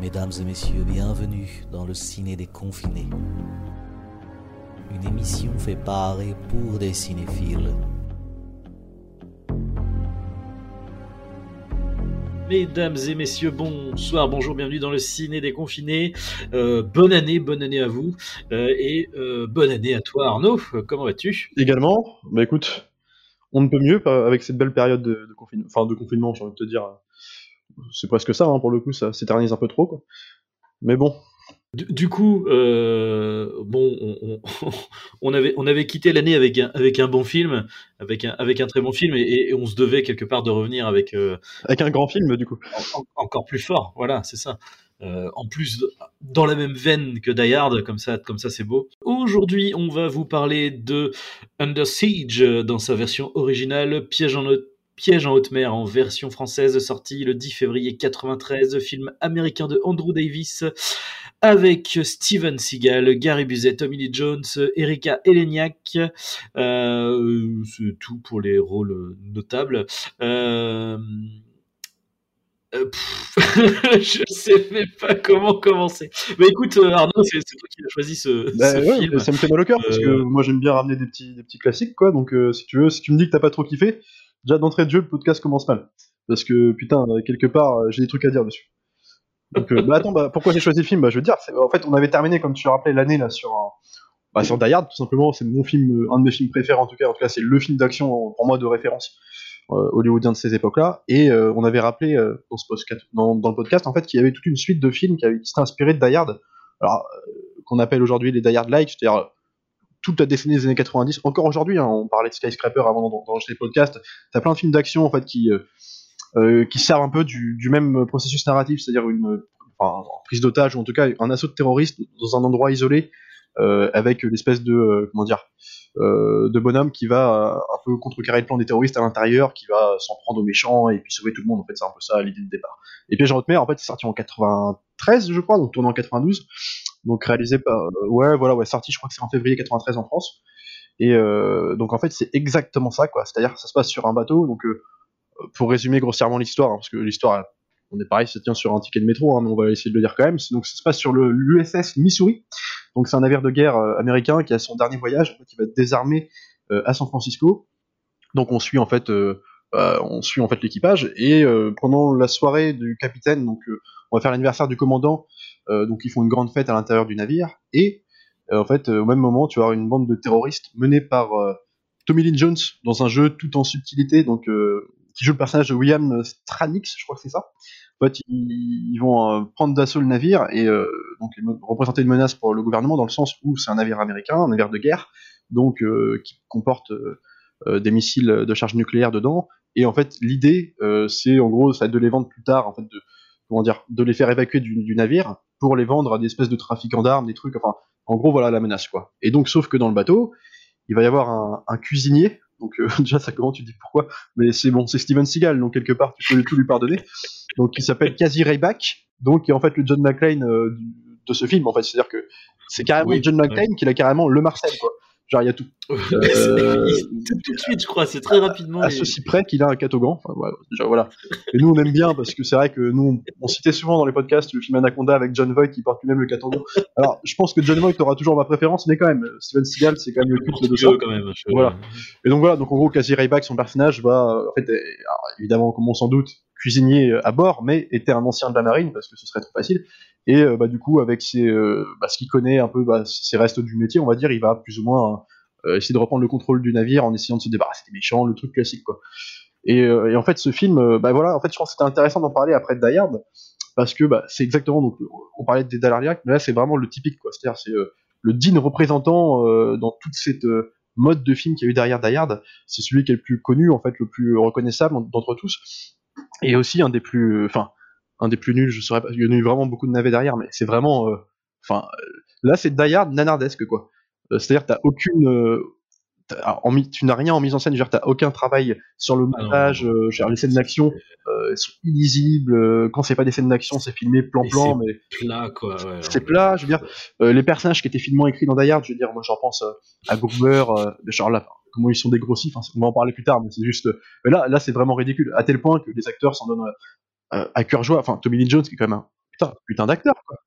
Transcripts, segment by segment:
Mesdames et messieurs, bienvenue dans le ciné des confinés. Une émission fait par et pour des cinéphiles. Mesdames et messieurs, bonsoir, bonjour, bienvenue dans le ciné des confinés. Euh, bonne année, bonne année à vous euh, et euh, bonne année à toi Arnaud. Comment vas-tu? Également, bah écoute, on ne peut mieux avec cette belle période de, de confinement, enfin de confinement, j'ai envie de te dire. C'est presque ça, hein, pour le coup, ça s'éternise un peu trop, quoi. Mais bon, Du, du coup, euh, bon, on, on- on avait, on avait quitté l'année avec un, avec un bon film, avec un, avec un très bon film, et, et on se devait quelque part de revenir avec euh, avec un grand film, du coup. en- en- encore plus fort. Voilà, c'est ça. Euh, en plus, dans la même veine que Die Hard, comme ça, comme ça, c'est beau. Aujourd'hui, on va vous parler de Under Siege dans sa version originale, Piège en Piège en haute mer en version française, sorti le 10 février 93, film américain de Andrew Davis, avec Steven Seagal, Gary Busey, Tommy Lee Jones, Erika Eleniak. Euh, c'est tout pour les rôles notables. Euh, euh, je sais même pas comment commencer. Mais écoute, euh, Arnaud, c'est toi qui as choisi ce, Bah ce ouais, film. ça me fait mal au cœur parce que Euh, moi j'aime bien ramener des petits, des petits classiques, quoi. Donc si tu veux, si tu me dis que t'as pas trop kiffé, déjà d'entrée de jeu, le podcast commence mal. Parce que putain, euh, quelque part, euh, j'ai des trucs à dire dessus. Donc, euh, bah attends, bah, pourquoi j'ai choisi le film? Bah je veux dire, en fait, on avait terminé, comme tu l'as rappelé, l'année là sur bah, sur Die Hard, tout simplement. C'est mon film, euh, un de mes films préférés en tout cas. En tout cas, c'est le film d'action pour moi de référence euh, hollywoodien de ces époques-là. Et euh, on avait rappelé euh, dans, le podcast en fait qu'il y avait toute une suite de films qui, s'étaient inspirés de Die Hard. Alors euh, qu'on appelle aujourd'hui les Die Hard like, c'est-à-dire euh, toute la décennie des années 90. Encore aujourd'hui, hein, on parlait de Skyscraper avant dans les podcasts. T'as plein de films d'action en fait qui euh, euh, qui servent un peu du, même processus narratif, c'est-à-dire une prise d'otage ou en tout cas un assaut de terroristes dans un endroit isolé euh, avec l'espèce de comment dire de bonhomme qui va un peu contrecarrer le plan des terroristes à l'intérieur, qui va s'en prendre aux méchants et puis sauver tout le monde. En fait, c'est un peu ça l'idée de départ. Et Piège en haute mer, en fait, c'est sorti en 93, je crois, donc tourné en 92, donc réalisé par euh, ouais, voilà, ouais, sorti, je crois que c'est en février 93 en France. Et euh, donc en fait, c'est exactement ça, quoi. C'est-à-dire, ça se passe sur un bateau. Donc, euh, pour résumer grossièrement l'histoire, hein, parce que l'histoire, on est pareil, ça tient sur un ticket de métro, hein, mais on va essayer de le dire quand même. Donc ça se passe sur le l'USS Missouri. Donc c'est un navire de guerre euh, américain qui a son dernier voyage, qui va être désarmé euh, à San Francisco. Donc on suit en fait, euh, euh, on suit en fait l'équipage et pendant la soirée du capitaine, donc on va faire l'anniversaire du commandant, donc ils font une grande fête à l'intérieur du navire et euh, en fait euh, au même moment tu vas avoir une bande de terroristes menée par euh, Tommy Lee Jones dans un jeu tout en subtilité, donc euh, qui joue le personnage de William Stranix, je crois que c'est ça. En fait, ils, vont euh, prendre d'assaut le navire et euh, donc représenter une menace pour le gouvernement dans le sens où c'est un navire américain, un navire de guerre, donc euh, qui comporte euh, euh, des missiles de charge nucléaire dedans. Et en fait, l'idée, euh, c'est en gros, ça va être de les vendre plus tard, en fait, de comment dire, de les faire évacuer du navire pour les vendre à des espèces de trafiquants d'armes, des trucs. Enfin, en gros, voilà la menace, quoi. Et donc, sauf que dans le bateau, il va y avoir un, un cuisinier. Donc euh, déjà, ça comment tu dis pourquoi Mais c'est bon, c'est Steven Seagal, donc quelque part, tu peux tout lui pardonner. Donc, il s'appelle Kazi Rayback, donc qui est en fait le John McClane euh, de ce film, en fait. C'est-à-dire que c'est carrément Oui, John McClane qui a carrément le Marcel, quoi. Genre, il y a tout. Euh, tout, de suite, je crois, c'est très rapidement. à et- ceci près qu'il a un catogan. Enfin, voilà, déjà, voilà. Et nous, on aime bien parce que c'est vrai que nous, on citait souvent dans les podcasts le film Anaconda avec John Voight qui porte lui-même le catogan. Alors, je pense que John Voight aura toujours ma préférence, mais quand même, Steven Seagal, c'est quand même le culte de ça. Quand même. je- Voilà. Et donc voilà, donc en gros, Casey Rayback, son personnage, va, en fait, alors, évidemment, comme on s'en doute, cuisinier euh, à bord, mais était un ancien de la marine parce que ce serait trop facile. Et euh, bah, du coup, avec ses, euh, bah, ce qu'il connaît un peu, bah, ses restes du métier, on va dire, il va plus ou moins essayer de reprendre le contrôle du navire en essayant de se débarrasser des méchants, le truc classique, quoi. Et, et en fait, ce film, bah voilà, en fait, je pense que c'était intéressant d'en parler après Die Hard parce que bah, c'est exactement, donc, on parlait des Dalariac, mais là, c'est vraiment le typique, quoi. C'est-à-dire, c'est le digne représentant dans toute cette mode de film qu'il y a eu derrière Die. C'est celui qui est le plus connu, en fait, le plus reconnaissable d'entre tous. Et aussi un des plus, enfin, un des plus nuls, je saurais pas, il y en a eu vraiment beaucoup de navets derrière, mais c'est vraiment, euh, enfin, euh, là, c'est Die nanardesque, quoi. Euh, C'est-à-dire, t'as aucune, euh, en mi- tu n'as rien en mise en scène, dire, t'as aucun travail sur le Ah montage, euh, les scènes d'action euh, sont illisibles, euh, quand c'est pas des scènes d'action, c'est filmé plan-plan, mais Plat, quoi. ouais, c'est ouais. plat, je veux dire, euh, les personnages qui étaient finement écrits dans Die Hard, je veux dire, moi j'en pense à euh, genre là, comment ils sont dégrossis, enfin, on va en parler plus tard, mais c'est juste, mais là, là c'est vraiment ridicule, à tel point que les acteurs s'en donnent à cœur joie, enfin Tommy Lee Jones qui est quand même un putain, putain d'acteur, quoi.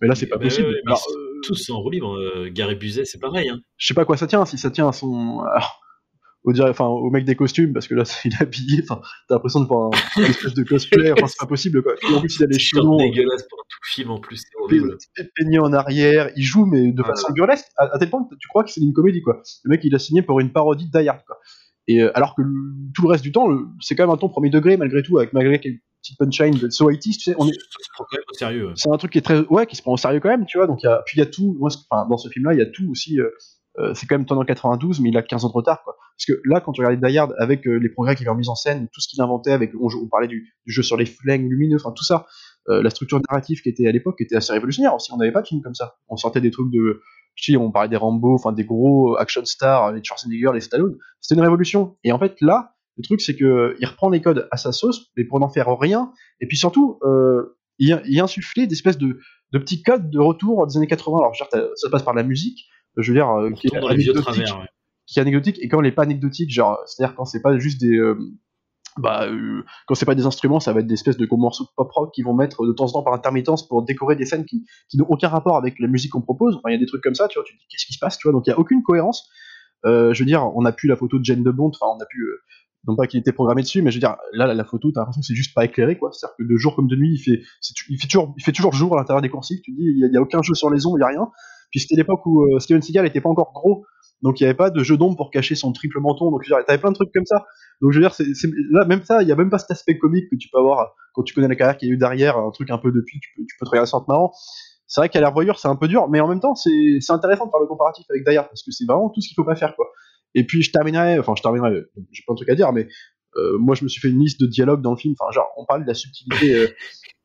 Mais là, c'est pas Bah possible. ouais, Alors, euh, Tous sont en roue libre. euh, Gary Buzet, c'est pareil. Hein. je sais pas à quoi ça tient, si ça tient à son. alors, au, dir- enfin, au mec des costumes, parce que là, il est habillé, enfin, t'as l'impression de voir un, une espèce de cosplay, enfin, c'est pas possible, quoi. Et en plus, il a les cheveux dégueulasse pour tout film en plus, c'est peigné en arrière, il joue, mais de Ouais. façon burlesque, à, à tel point que tu crois que c'est une comédie, quoi. Le mec, il a signé pour une parodie de Die Hard, quoi. Et euh, alors que le- tout le reste du temps, c'est quand même un ton premier degré, malgré tout, avec malgré quelques petites punchlines de So 80 tu sais, on est, c'est un truc qui est très ouais qui se prend au sérieux quand même tu vois donc il y a puis il y a tout moi, ce- enfin, dans ce film là il y a tout aussi euh, euh, c'est quand même tourné en 92 mais il a 15 ans de retard quoi. Parce que là quand tu regardais Die Hard avec euh, les progrès qu'il avait en mise en scène tout ce qu'il inventait avec on, parlait du, du jeu sur les flingues lumineux enfin tout ça euh, la structure narrative qui était à l'époque était assez révolutionnaire aussi. On n'avait pas de film comme ça. On sortait des trucs de je sais, on parlait des Rambo enfin des gros action stars les Schwarzenegger les Stallone. C'était une révolution. Et en fait là le truc c'est que il reprend les codes à sa sauce mais pour n'en faire rien et puis surtout euh, il, il insufflait d'espèces de, de petits codes de retour des années 80. Alors, je veux dire, ça passe par la musique, je veux dire, euh, On qui est anecdotique, travers. ouais. qui est anecdotique, et quand elle n'est pas anecdotique, genre, c'est-à-dire quand c'est pas juste des, euh, bah, euh, quand c'est pas des instruments, ça va être des espèces de morceaux de pop rock qui vont mettre de temps en temps par intermittence pour décorer des scènes qui, qui n'ont aucun rapport avec la musique qu'on propose. Enfin, il y a des trucs comme ça, tu vois, tu te dis qu'est-ce qui se passe, tu vois, donc il y a aucune cohérence. Euh, je veux dire, on a pu la photo de Jane de Bond, enfin, on a pu, euh, non pas qu'il était programmé dessus, mais je veux dire, là, la, la photo, t'as l'impression que c'est juste pas éclairé, quoi. C'est-à-dire que de jour comme de nuit, il fait, il fait toujours, il fait toujours jour à l'intérieur des coursives. Tu dis, il y, a- y a aucun jeu sur les ondes, il y a rien. Puis c'était l'époque où euh, Steven Seagal était pas encore gros, donc il y avait pas de jeu d'ombre pour cacher son triple menton. Donc je veux t'avais plein de trucs comme ça. Donc je veux dire, là, même ça, il y a même pas cet aspect comique que tu peux avoir quand tu connais la carrière qu'il y a eu derrière, un truc un peu depuis, tu peux, te regarder ça marrant. C'est vrai qu'à l'air voyeur, c'est un peu dur, mais en même temps, c'est, c'est intéressant de faire le comparatif avec Die Hard, parce que c'est vraiment tout ce qu'il faut pas faire, quoi. Et puis je terminerai, enfin je terminerai, j'ai pas un truc à dire, mais euh, moi je me suis fait une liste de dialogues dans le film, enfin genre on parle de la subtilité, euh,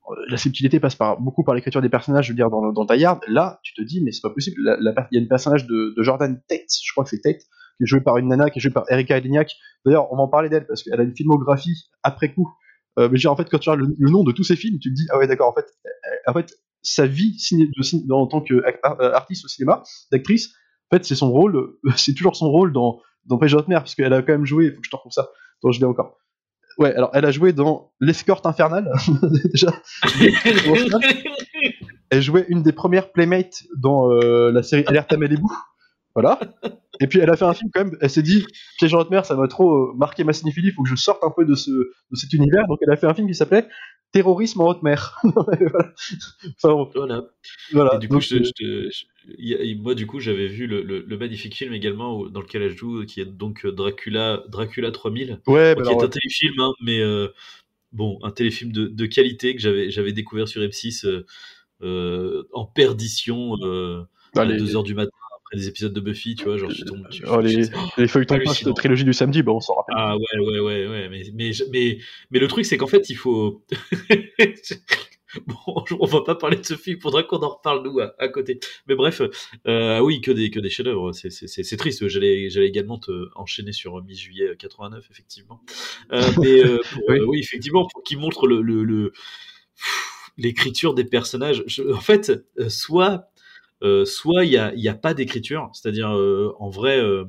euh, la subtilité passe par, beaucoup par l'écriture des personnages, je veux dire dans, dans Die Hard, là tu te dis mais c'est pas possible, il y a un personnage de, de Jordan Tate, je crois que c'est Tate, qui est joué par une nana, qui est jouée par Erika Eleniak, d'ailleurs on va en parler d'elle parce qu'elle a une filmographie après coup, euh, mais dire, en fait quand tu regardes le, le nom de tous ces films, tu te dis ah ouais d'accord en fait, euh, en fait sa vie de, en tant qu'artiste au cinéma, d'actrice, en fait, c'est son rôle, euh, c'est toujours son rôle dans, dans Page of Mer, parce qu'elle a quand même joué, il faut que je te retrouve ça, attends, je l'ai encore. Ouais, alors elle a joué dans L'escorte infernale, déjà. Elle jouait une des premières playmates dans euh, la série Alerte à Malibu. Voilà. Et puis elle a fait un film quand même, elle s'est dit, Piège en haute mer, ça m'a trop euh, marqué ma cinéphilie, il faut que je sorte un peu de, ce, de cet univers. Donc elle a fait un film qui s'appelait Terrorisme en haute mer. voilà. Enfin, Voilà. voilà. Et du coup, Donc, je, te- je- y- moi, du coup, j'avais vu le, le- le magnifique film également dans lequel elle joue, qui est donc euh, Dracula, Dracula 3000, ouais, bah qui alors, est un téléfilm, hein, mais euh, bon, un téléfilm de, de qualité que j'avais j'avais découvert sur M6 euh, euh, en perdition bah, à les- 2h du matin après des épisodes de Buffy, tu vois, genre je tombe. je- oh, les, les feuilletons de hallucinant. trilogie du samedi, bah, on s'en rappelle. Ah ouais, ouais, ouais, ouais, mais, mais, mais, mais le truc, c'est qu'en fait, il faut. bon, on va pas parler de ce film, faudra qu'on en reparle, nous, à, à côté. Mais bref, euh, oui, que des, que des chefs-d'œuvre, c'est- triste. J'allais j'allais également te enchaîner sur mi-juillet 89, effectivement. Euh, mais euh, pour, Oui. euh, oui, effectivement, pour qu'il montre le. le, le- l'écriture des personnages. Je- en fait, euh, soit euh, soit il y a, y a pas d'écriture, c'est-à-dire euh, en vrai, euh,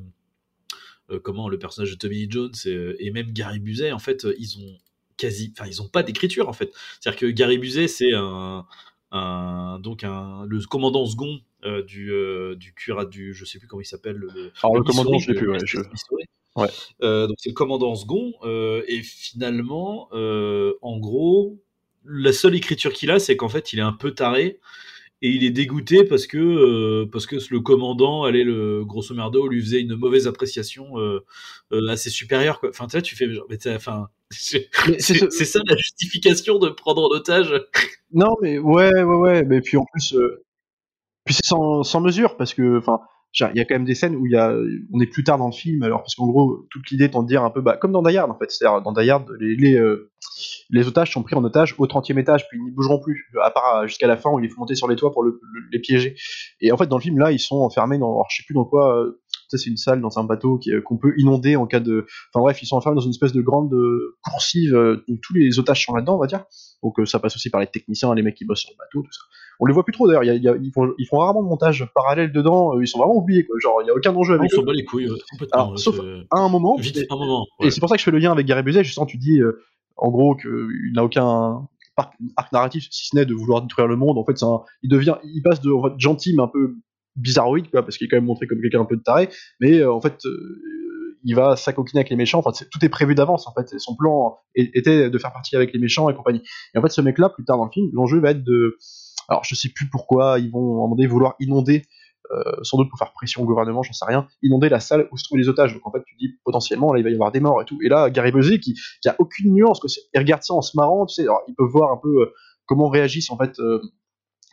euh, comment le personnage de Tommy Jones et, et même Gary Busey, en fait, euh, ils ont quasi, enfin, ils ont pas d'écriture en fait. C'est-à-dire que Gary c'est un, un- donc un, le commandant second euh, du euh, du curat du, je sais plus comment il s'appelle. Le, Alors, le Missouri, commandant, je de plus, ouais, je-. Euh, donc c'est le commandant second euh, et finalement, en gros, la seule écriture qu'il a, c'est qu'en fait, il est un peu taré et il est dégoûté parce que euh, parce que le commandant allait le grosso merdo lui faisait une mauvaise appréciation euh, euh, assez supérieure quoi. Enfin tu fais genre, mais enfin c'est ce- ça la justification de prendre en otage. Non, mais ouais, ouais, ouais, mais puis en plus, euh, puis c'est sans, sans mesure parce que, enfin, il y a quand même des scènes où il y a, on est plus tard dans le film, alors parce qu'en gros, toute l'idée étant de dire un peu, bah, comme dans Die Hard en fait, c'est-à-dire dans Die les, euh, les otages sont pris en otage au 30e étage, puis ils n'y bougeront plus, à part euh, jusqu'à la fin où il faut monter sur les toits pour le- le- les piéger. Et en fait, dans le film là, ils sont enfermés dans, alors, je sais plus dans quoi. euh, c'est une salle dans un bateau est- qu'on peut inonder en cas de. Enfin bref, ils sont enfermés dans une espèce de grande euh, coursive euh, où tous les otages sont là-dedans, on va dire. Donc euh, ça passe aussi par les techniciens, les mecs qui bossent sur le bateau, tout ça. On les voit plus trop d'ailleurs. ils, font, ils font rarement de montage parallèle dedans. euh, Ils sont vraiment oubliés. Quoi. Genre, il y a aucun enjeu On avec s'en eux. bat les couilles complètement. Alors, ouais, sauf À un moment. vite et- un moment. et c'est pour ça que je fais le lien avec Gary Busey. Justement, tu dis, euh, en gros, qu'il n'a aucun arc narratif, si ce n'est de vouloir détruire le monde. En fait, un, il devient, il passe de en fait, gentil mais un peu bizarroïde, quoi, parce qu'il est quand même montré comme quelqu'un un peu de taré, mais euh, en fait, euh, il va s'acoquiner avec les méchants. Enfin, tout est prévu d'avance. En fait, son plan était de faire partie avec les méchants et compagnie. Et en fait, ce mec-là, plus tard dans le film, l'enjeu va être de, alors je sais plus pourquoi ils vont donné vouloir inonder euh, sans doute pour faire pression au gouvernement, j'en sais rien, inonder la salle où se trouvent les otages. Donc en fait, tu dis potentiellement, là, il va y avoir des morts et tout. Et là, Gary Busey, qui, qui a aucune nuance, que il regarde ça en se marrant, tu sais, alors, ils peuvent voir un peu euh, comment réagissent en fait euh,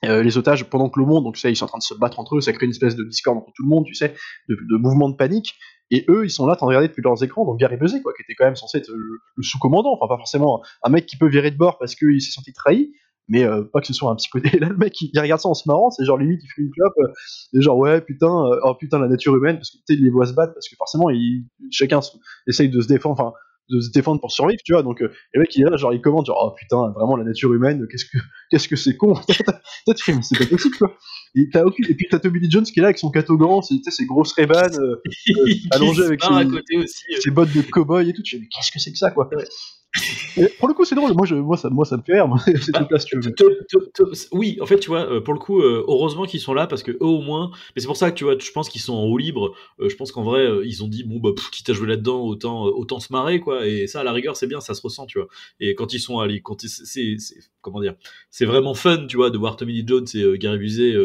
les otages pendant que le monde, donc tu sais, ils sont en train de se battre entre eux, ça crée une espèce de discorde entre tout le monde, tu sais, de, de mouvement de panique. Et eux, ils sont là, en train de regarder depuis leurs écrans, donc Gary Busey, quoi, qui était quand même censé être le, sous-commandant, enfin pas forcément un mec qui peut virer de bord parce qu'il s'est senti trahi, mais euh, pas que ce soit un psychodé. Là, le mec, il, regarde ça en se marrant, c'est genre limite, il fait une clope, euh, et genre, ouais, putain, euh, oh putain, la nature humaine, parce que tu les voit se battre, parce que forcément, chacun essaye de se défendre, enfin, de se défendre pour survivre, tu vois. Donc, euh, le mec, il est là, genre, il commente, genre, oh putain, vraiment, la nature humaine, qu'est-ce que, qu'est-ce que c'est con. Toi, tu fais, mais c'est pas possible, quoi. Et, aucune... et puis, t'as Tommy Lee Jones qui est là avec son catogan, c'est, ses grosses rébanes, euh, allongées avec ses, ses, bottes de cow-boy et tout. Tu fais, mais qu'est-ce que c'est que ça, quoi? Pour le coup, c'est drôle. Moi, ça, me fait rire. Oui, en fait, tu vois, euh, pour le coup, euh, heureusement qu'ils sont là parce que eux, au moins. Mais c'est pour ça que tu vois, je pense qu'ils sont en haut libre. Euh, je pense qu'en vrai, ils ont dit bon bah quitte à jouer là-dedans, autant se marrer quoi. Et ça, à la rigueur, c'est bien, ça se ressent, tu vois. Et quand ils sont allés, quand c'est comment dire, c'est vraiment fun, tu vois, de voir Tommy Lee Jones et Gary Busey.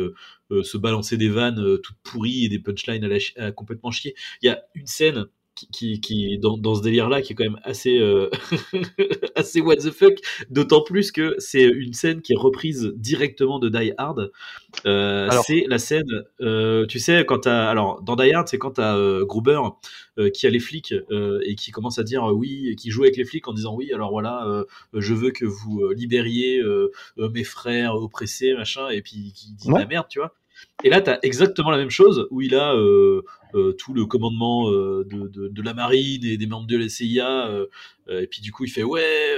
se balancer des vannes toutes pourries et des punchlines à complètement chier. Il y a une scène qui, qui dans, dans, ce délire-là, qui est quand même assez, euh, assez what the fuck, d'autant plus que c'est une scène qui est reprise directement de Die Hard. Euh, c'est la scène, euh, tu sais, quand t'as, alors dans Die Hard, c'est quand t'as euh, Gruber euh, qui a les flics et qui commence à dire oui, qui joue avec les flics en disant oui, alors voilà, je veux que vous libériez mes frères oppressés, machin, et puis qui dit la merde, tu vois. Et là, tu as exactement la même chose où il a euh, euh, tout le commandement euh, de, la marine et des membres de la CIA. et puis du coup, il fait ouais.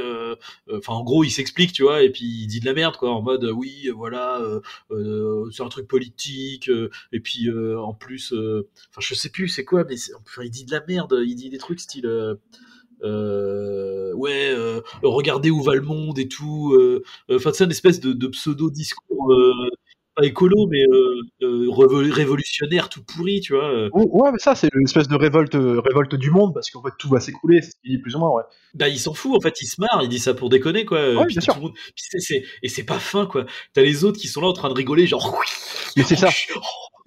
Enfin, en gros, il s'explique, tu vois, et puis il dit de la merde, quoi, en mode oui, voilà, c'est un truc politique. et puis en plus, enfin, je sais plus c'est quoi, mais enfin, il dit de la merde. Il dit des trucs style. Ouais, regardez où va le monde et tout. Enfin, c'est une espèce de, de pseudo discours pas écolo, mais euh, euh, révolutionnaire, tout pourri, tu vois. Euh. Ouais, mais ça, c'est une espèce de révolte, révolte du monde, parce qu'en fait, tout va s'écrouler, c'est ce qu'il dit plus ou moins, ouais. Bah, il s'en fout, en fait, il se marre, il dit ça pour déconner, quoi. Ouais, bien sûr. Et c'est pas fin, quoi. T'as les autres qui sont là en train de rigoler, genre. Mais c'est ça.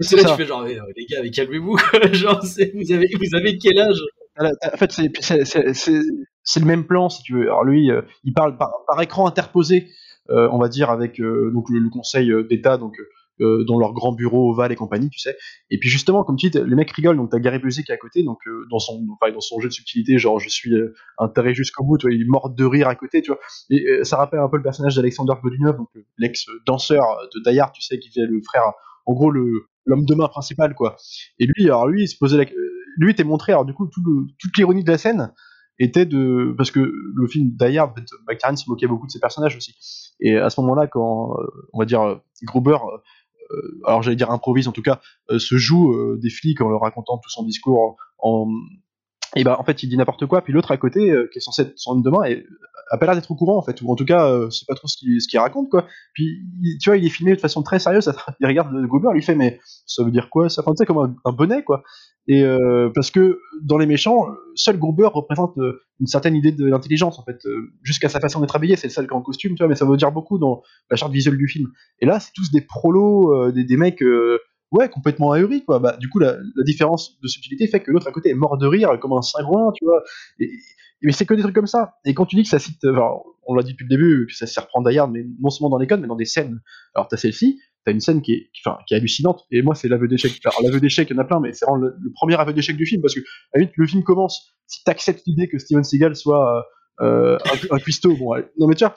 C'est là, ça. tu fais genre, les gars, mais calmez-vous, genre, vous avez, vous avez quel âge? En fait, c'est le même plan, si tu veux. Alors lui, il parle par, par écran interposé on va dire avec euh, donc le, Conseil euh, d'État, donc dans leur grand bureau ovale et compagnie, tu sais. Et puis justement, comme tu dis, les mecs rigolent, donc t'as Gary Busey qui est à côté, donc dans son, dans son jeu de subtilité, genre je suis taré jusqu'au bout, tu vois, il mort de rire à côté, tu vois. Et ça rappelle un peu le personnage d'Alexander Godunov, donc l'ex-danseur de Dayard, tu sais, qui fait le frère, en gros le l'homme de main principal, quoi. Et lui, alors lui, il se posait la... montré, alors du coup, toute l'ironie de la scène, était de parce que le film Die Hard, en se moquait beaucoup de ses personnages aussi. Et à ce moment-là, quand euh, on va dire euh, Gruber, euh, alors j'allais dire improvise en tout cas, se joue des flics en leur racontant tout son discours en, et bah en fait il dit n'importe quoi puis l'autre à côté qui est censé être son homme de main et, a pas l'air d'être au courant en fait. Ou en tout cas euh, c'est pas trop ce qu'il raconte quoi. Puis tu vois il est filmé de façon très sérieuse il regarde Gruber lui fait mais ça veut dire quoi ça? Fait comme un, bonnet quoi. Et euh, parce que dans les méchants seul Gruber représente euh, une certaine idée de l'intelligence en fait jusqu'à sa façon d'être habillé c'est le seul en costume tu vois mais ça veut dire beaucoup dans la charte visuelle du film. Et là c'est tous des prolos des, des mecs ouais, complètement ahuri, quoi. Bah, du coup, la, différence de subtilité fait que l'autre à côté est mort de rire, comme un cingouin, tu vois. Mais c'est que des trucs comme ça. Et quand tu dis que ça cite, on l'a dit depuis le début, que ça se reprend d'ailleurs, mais non seulement dans les codes, mais dans des scènes. Alors, t'as celle-ci, t'as une scène qui est, qui, est hallucinante. Et moi, c'est l'aveu d'échec. Alors, l'aveu d'échec, il y en a plein, mais c'est vraiment le, premier aveu d'échec du film, parce que, à la le film commence, si t'acceptes l'idée que Steven Seagal soit, euh, un, un cuistot, bon, non mais tu vois,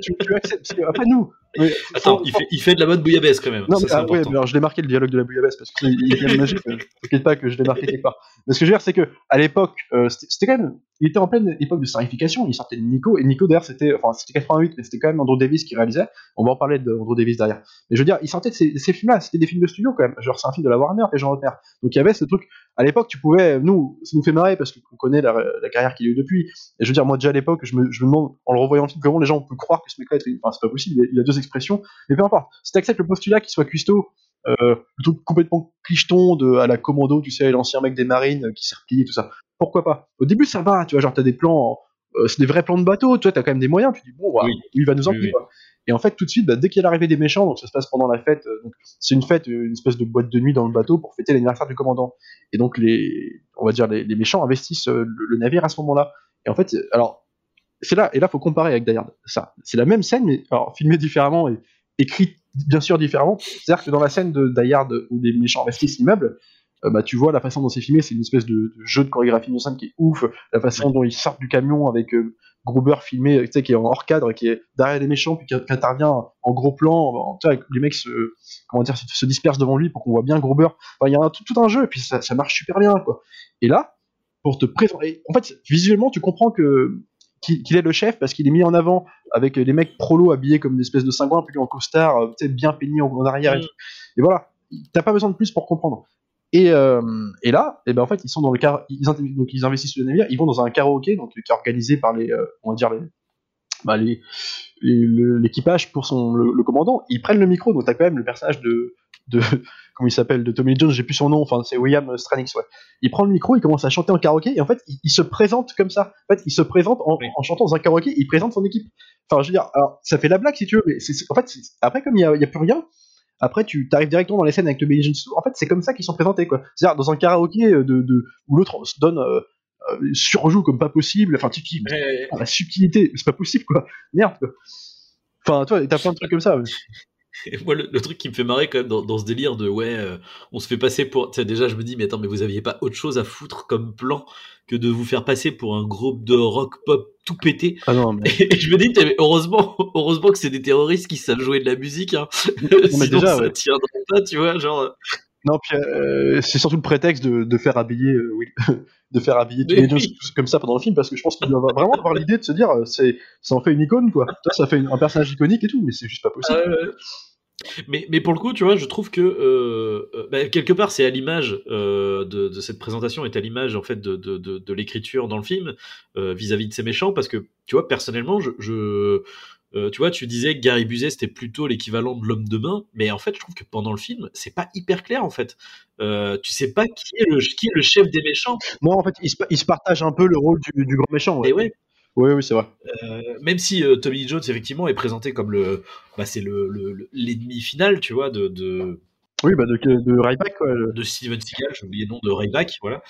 tu, tu acceptes, parce que, après nous. Mais, Attends, il, fait, il fait de la mode bouillabaisse quand même. Non, mais, ah, ouais, mais alors je l'ai marqué le dialogue de la bouillabaisse parce qu'il est même magique. T'inquiète pas que je l'ai marqué quelque part. Mais ce que je veux dire, c'est que à l'époque, euh, c'était quand même il était en pleine époque de starification, il sortait de Nico, et Nico d'ailleurs c'était, enfin c'était 88, mais c'était quand même Andrew Davis qui réalisait, on va en parler de Andrew Davis derrière. Mais je veux dire, il sortait de ces, films-là, c'était des films de studio quand même, genre c'est un film de la Warner, et Jean Rottner. Donc il y avait ce truc, à l'époque tu pouvais, nous, ça nous fait marrer parce qu'on connaît la, carrière qu'il a eu depuis, et je veux dire, moi déjà à l'époque, je me, demande, en le revoyant le film, comment les gens peuvent croire que ce mec-là est, enfin c'est pas possible, il a, il a deux expressions, mais peu importe, si t'acceptes le postulat qu'il soit cuistot, euh, le truc complètement clicheton de, à la commando, tu sais, l'ancien mec des marines euh, qui s'est replié, tout ça. Pourquoi pas Au début, ça va, tu vois, genre, t'as des plans, euh, c'est des vrais plans de bateau, tu vois, t'as quand même des moyens, tu dis, bon, Oui. il va nous en Oui. Et en fait, tout de suite, bah, dès qu'il y a l'arrivée des méchants, donc ça se passe pendant la fête, euh, donc c'est une fête, euh, une espèce de boîte de nuit dans le bateau pour fêter l'anniversaire du commandant. Et donc, les, on va dire, les, les méchants investissent euh, le, le navire à ce moment-là. Et en fait, alors, c'est là, et là, faut comparer avec Hard. Ça, c'est la même scène, mais alors filmée différemment et écrite bien sûr différemment. C'est-à-dire que dans la scène de Die Hard où les méchants investissent l'immeuble, bah, tu vois la façon dont c'est filmé, c'est une espèce de, de jeu de chorégraphie de scène qui est ouf. La façon dont ils sortent du camion avec euh, Gruber filmé, tu sais, qui est en hors cadre, qui est derrière les méchants, puis qui, intervient en gros plan, en- tu sais, avec les mecs se, comment dire, se, se dispersent devant lui pour qu'on voit bien Gruber. Enfin, il y a un- tout, tout un jeu, et puis ça, ça marche super bien, quoi. Et là, pour te présenter, en fait, visuellement, tu comprends que qu'il est le chef parce qu'il est mis en avant avec les mecs prolo habillés comme des espèces de cingouins, puis en costard, euh, tu sais, bien peigné en, en arrière et Mm. tout. Et voilà, t'as pas besoin de plus pour comprendre. Et, euh, et là, et ben en fait, ils sont dans le car, ils, donc ils investissent le navire, ils vont dans un karaoké, donc qui est organisé par les, euh, on va dire les, bah, les, les- le- l'équipage pour son le, le commandant. Ils prennent le micro, donc t'as quand même le personnage de, de comment il s'appelle, de Tommy Jones, j'ai plus son nom, enfin c'est William Stranix, ouais. Il prend le micro, il commence à chanter en karaoké, et en fait, il, il se présente comme ça. En fait, il se présente en, chantant dans un karaoké, il présente son équipe. Enfin, je veux dire, alors, ça fait la blague si tu veux, mais en fait, après, comme il y y a plus rien, après, tu arrives directement dans les scènes avec Lee Jones. En fait, c'est comme ça qu'ils sont présentés, quoi. C'est-à-dire, dans un karaoké euh, de, de, où l'autre se donne, euh, euh, surjoue comme pas possible, enfin, tu ah, la subtilité, c'est pas possible, quoi. Merde, quoi. Enfin, toi, t'as plein de trucs comme ça. Et moi, le, le truc qui me fait marrer quand même dans, dans ce délire de ouais, euh, on se fait passer pour. Déjà, je me dis, mais attends, mais vous aviez pas autre chose à foutre comme plan que de vous faire passer pour un groupe de rock pop tout pété? Ah non, mais. Et, je me dis, heureusement, heureusement que c'est des terroristes qui savent jouer de la musique. Hein. mais Sinon, déjà, ça ouais. tiendrait pas, tu vois, genre. Non, puis euh, c'est surtout le prétexte de, de faire habiller, euh, Will- de faire habiller Tommy Jones oui. comme ça pendant le film, parce que je pense qu'il doit vraiment avoir l'idée de se dire, euh, c'est, ça en fait une icône, quoi. Ça fait une- un personnage iconique et tout, mais c'est juste pas possible. Euh, mais, mais pour le coup, tu vois, je trouve que euh, euh, bah, quelque part, c'est à l'image euh, de, de cette présentation, est à l'image en fait de, de, l'écriture dans le film euh, vis-à-vis de ces méchants, parce que tu vois, personnellement, je, je tu vois, tu disais que Gary Busey c'était plutôt l'équivalent de l'homme de main, mais en fait, je trouve que pendant le film, c'est pas hyper clair en fait. Tu sais pas qui est le qui est le chef des méchants. Non, en fait, il se, il se partage un peu le rôle du, du grand méchant. Ouais. Et ouais, Oui, oui, c'est vrai. Euh, même si euh, Tommy Jones effectivement est présenté comme le, bah, c'est le- l'ennemi final, tu vois, de, de Oui, bah, de, de Ryback, quoi. de Steven Seagal, j'ai oublié le nom de Ryback, voilà.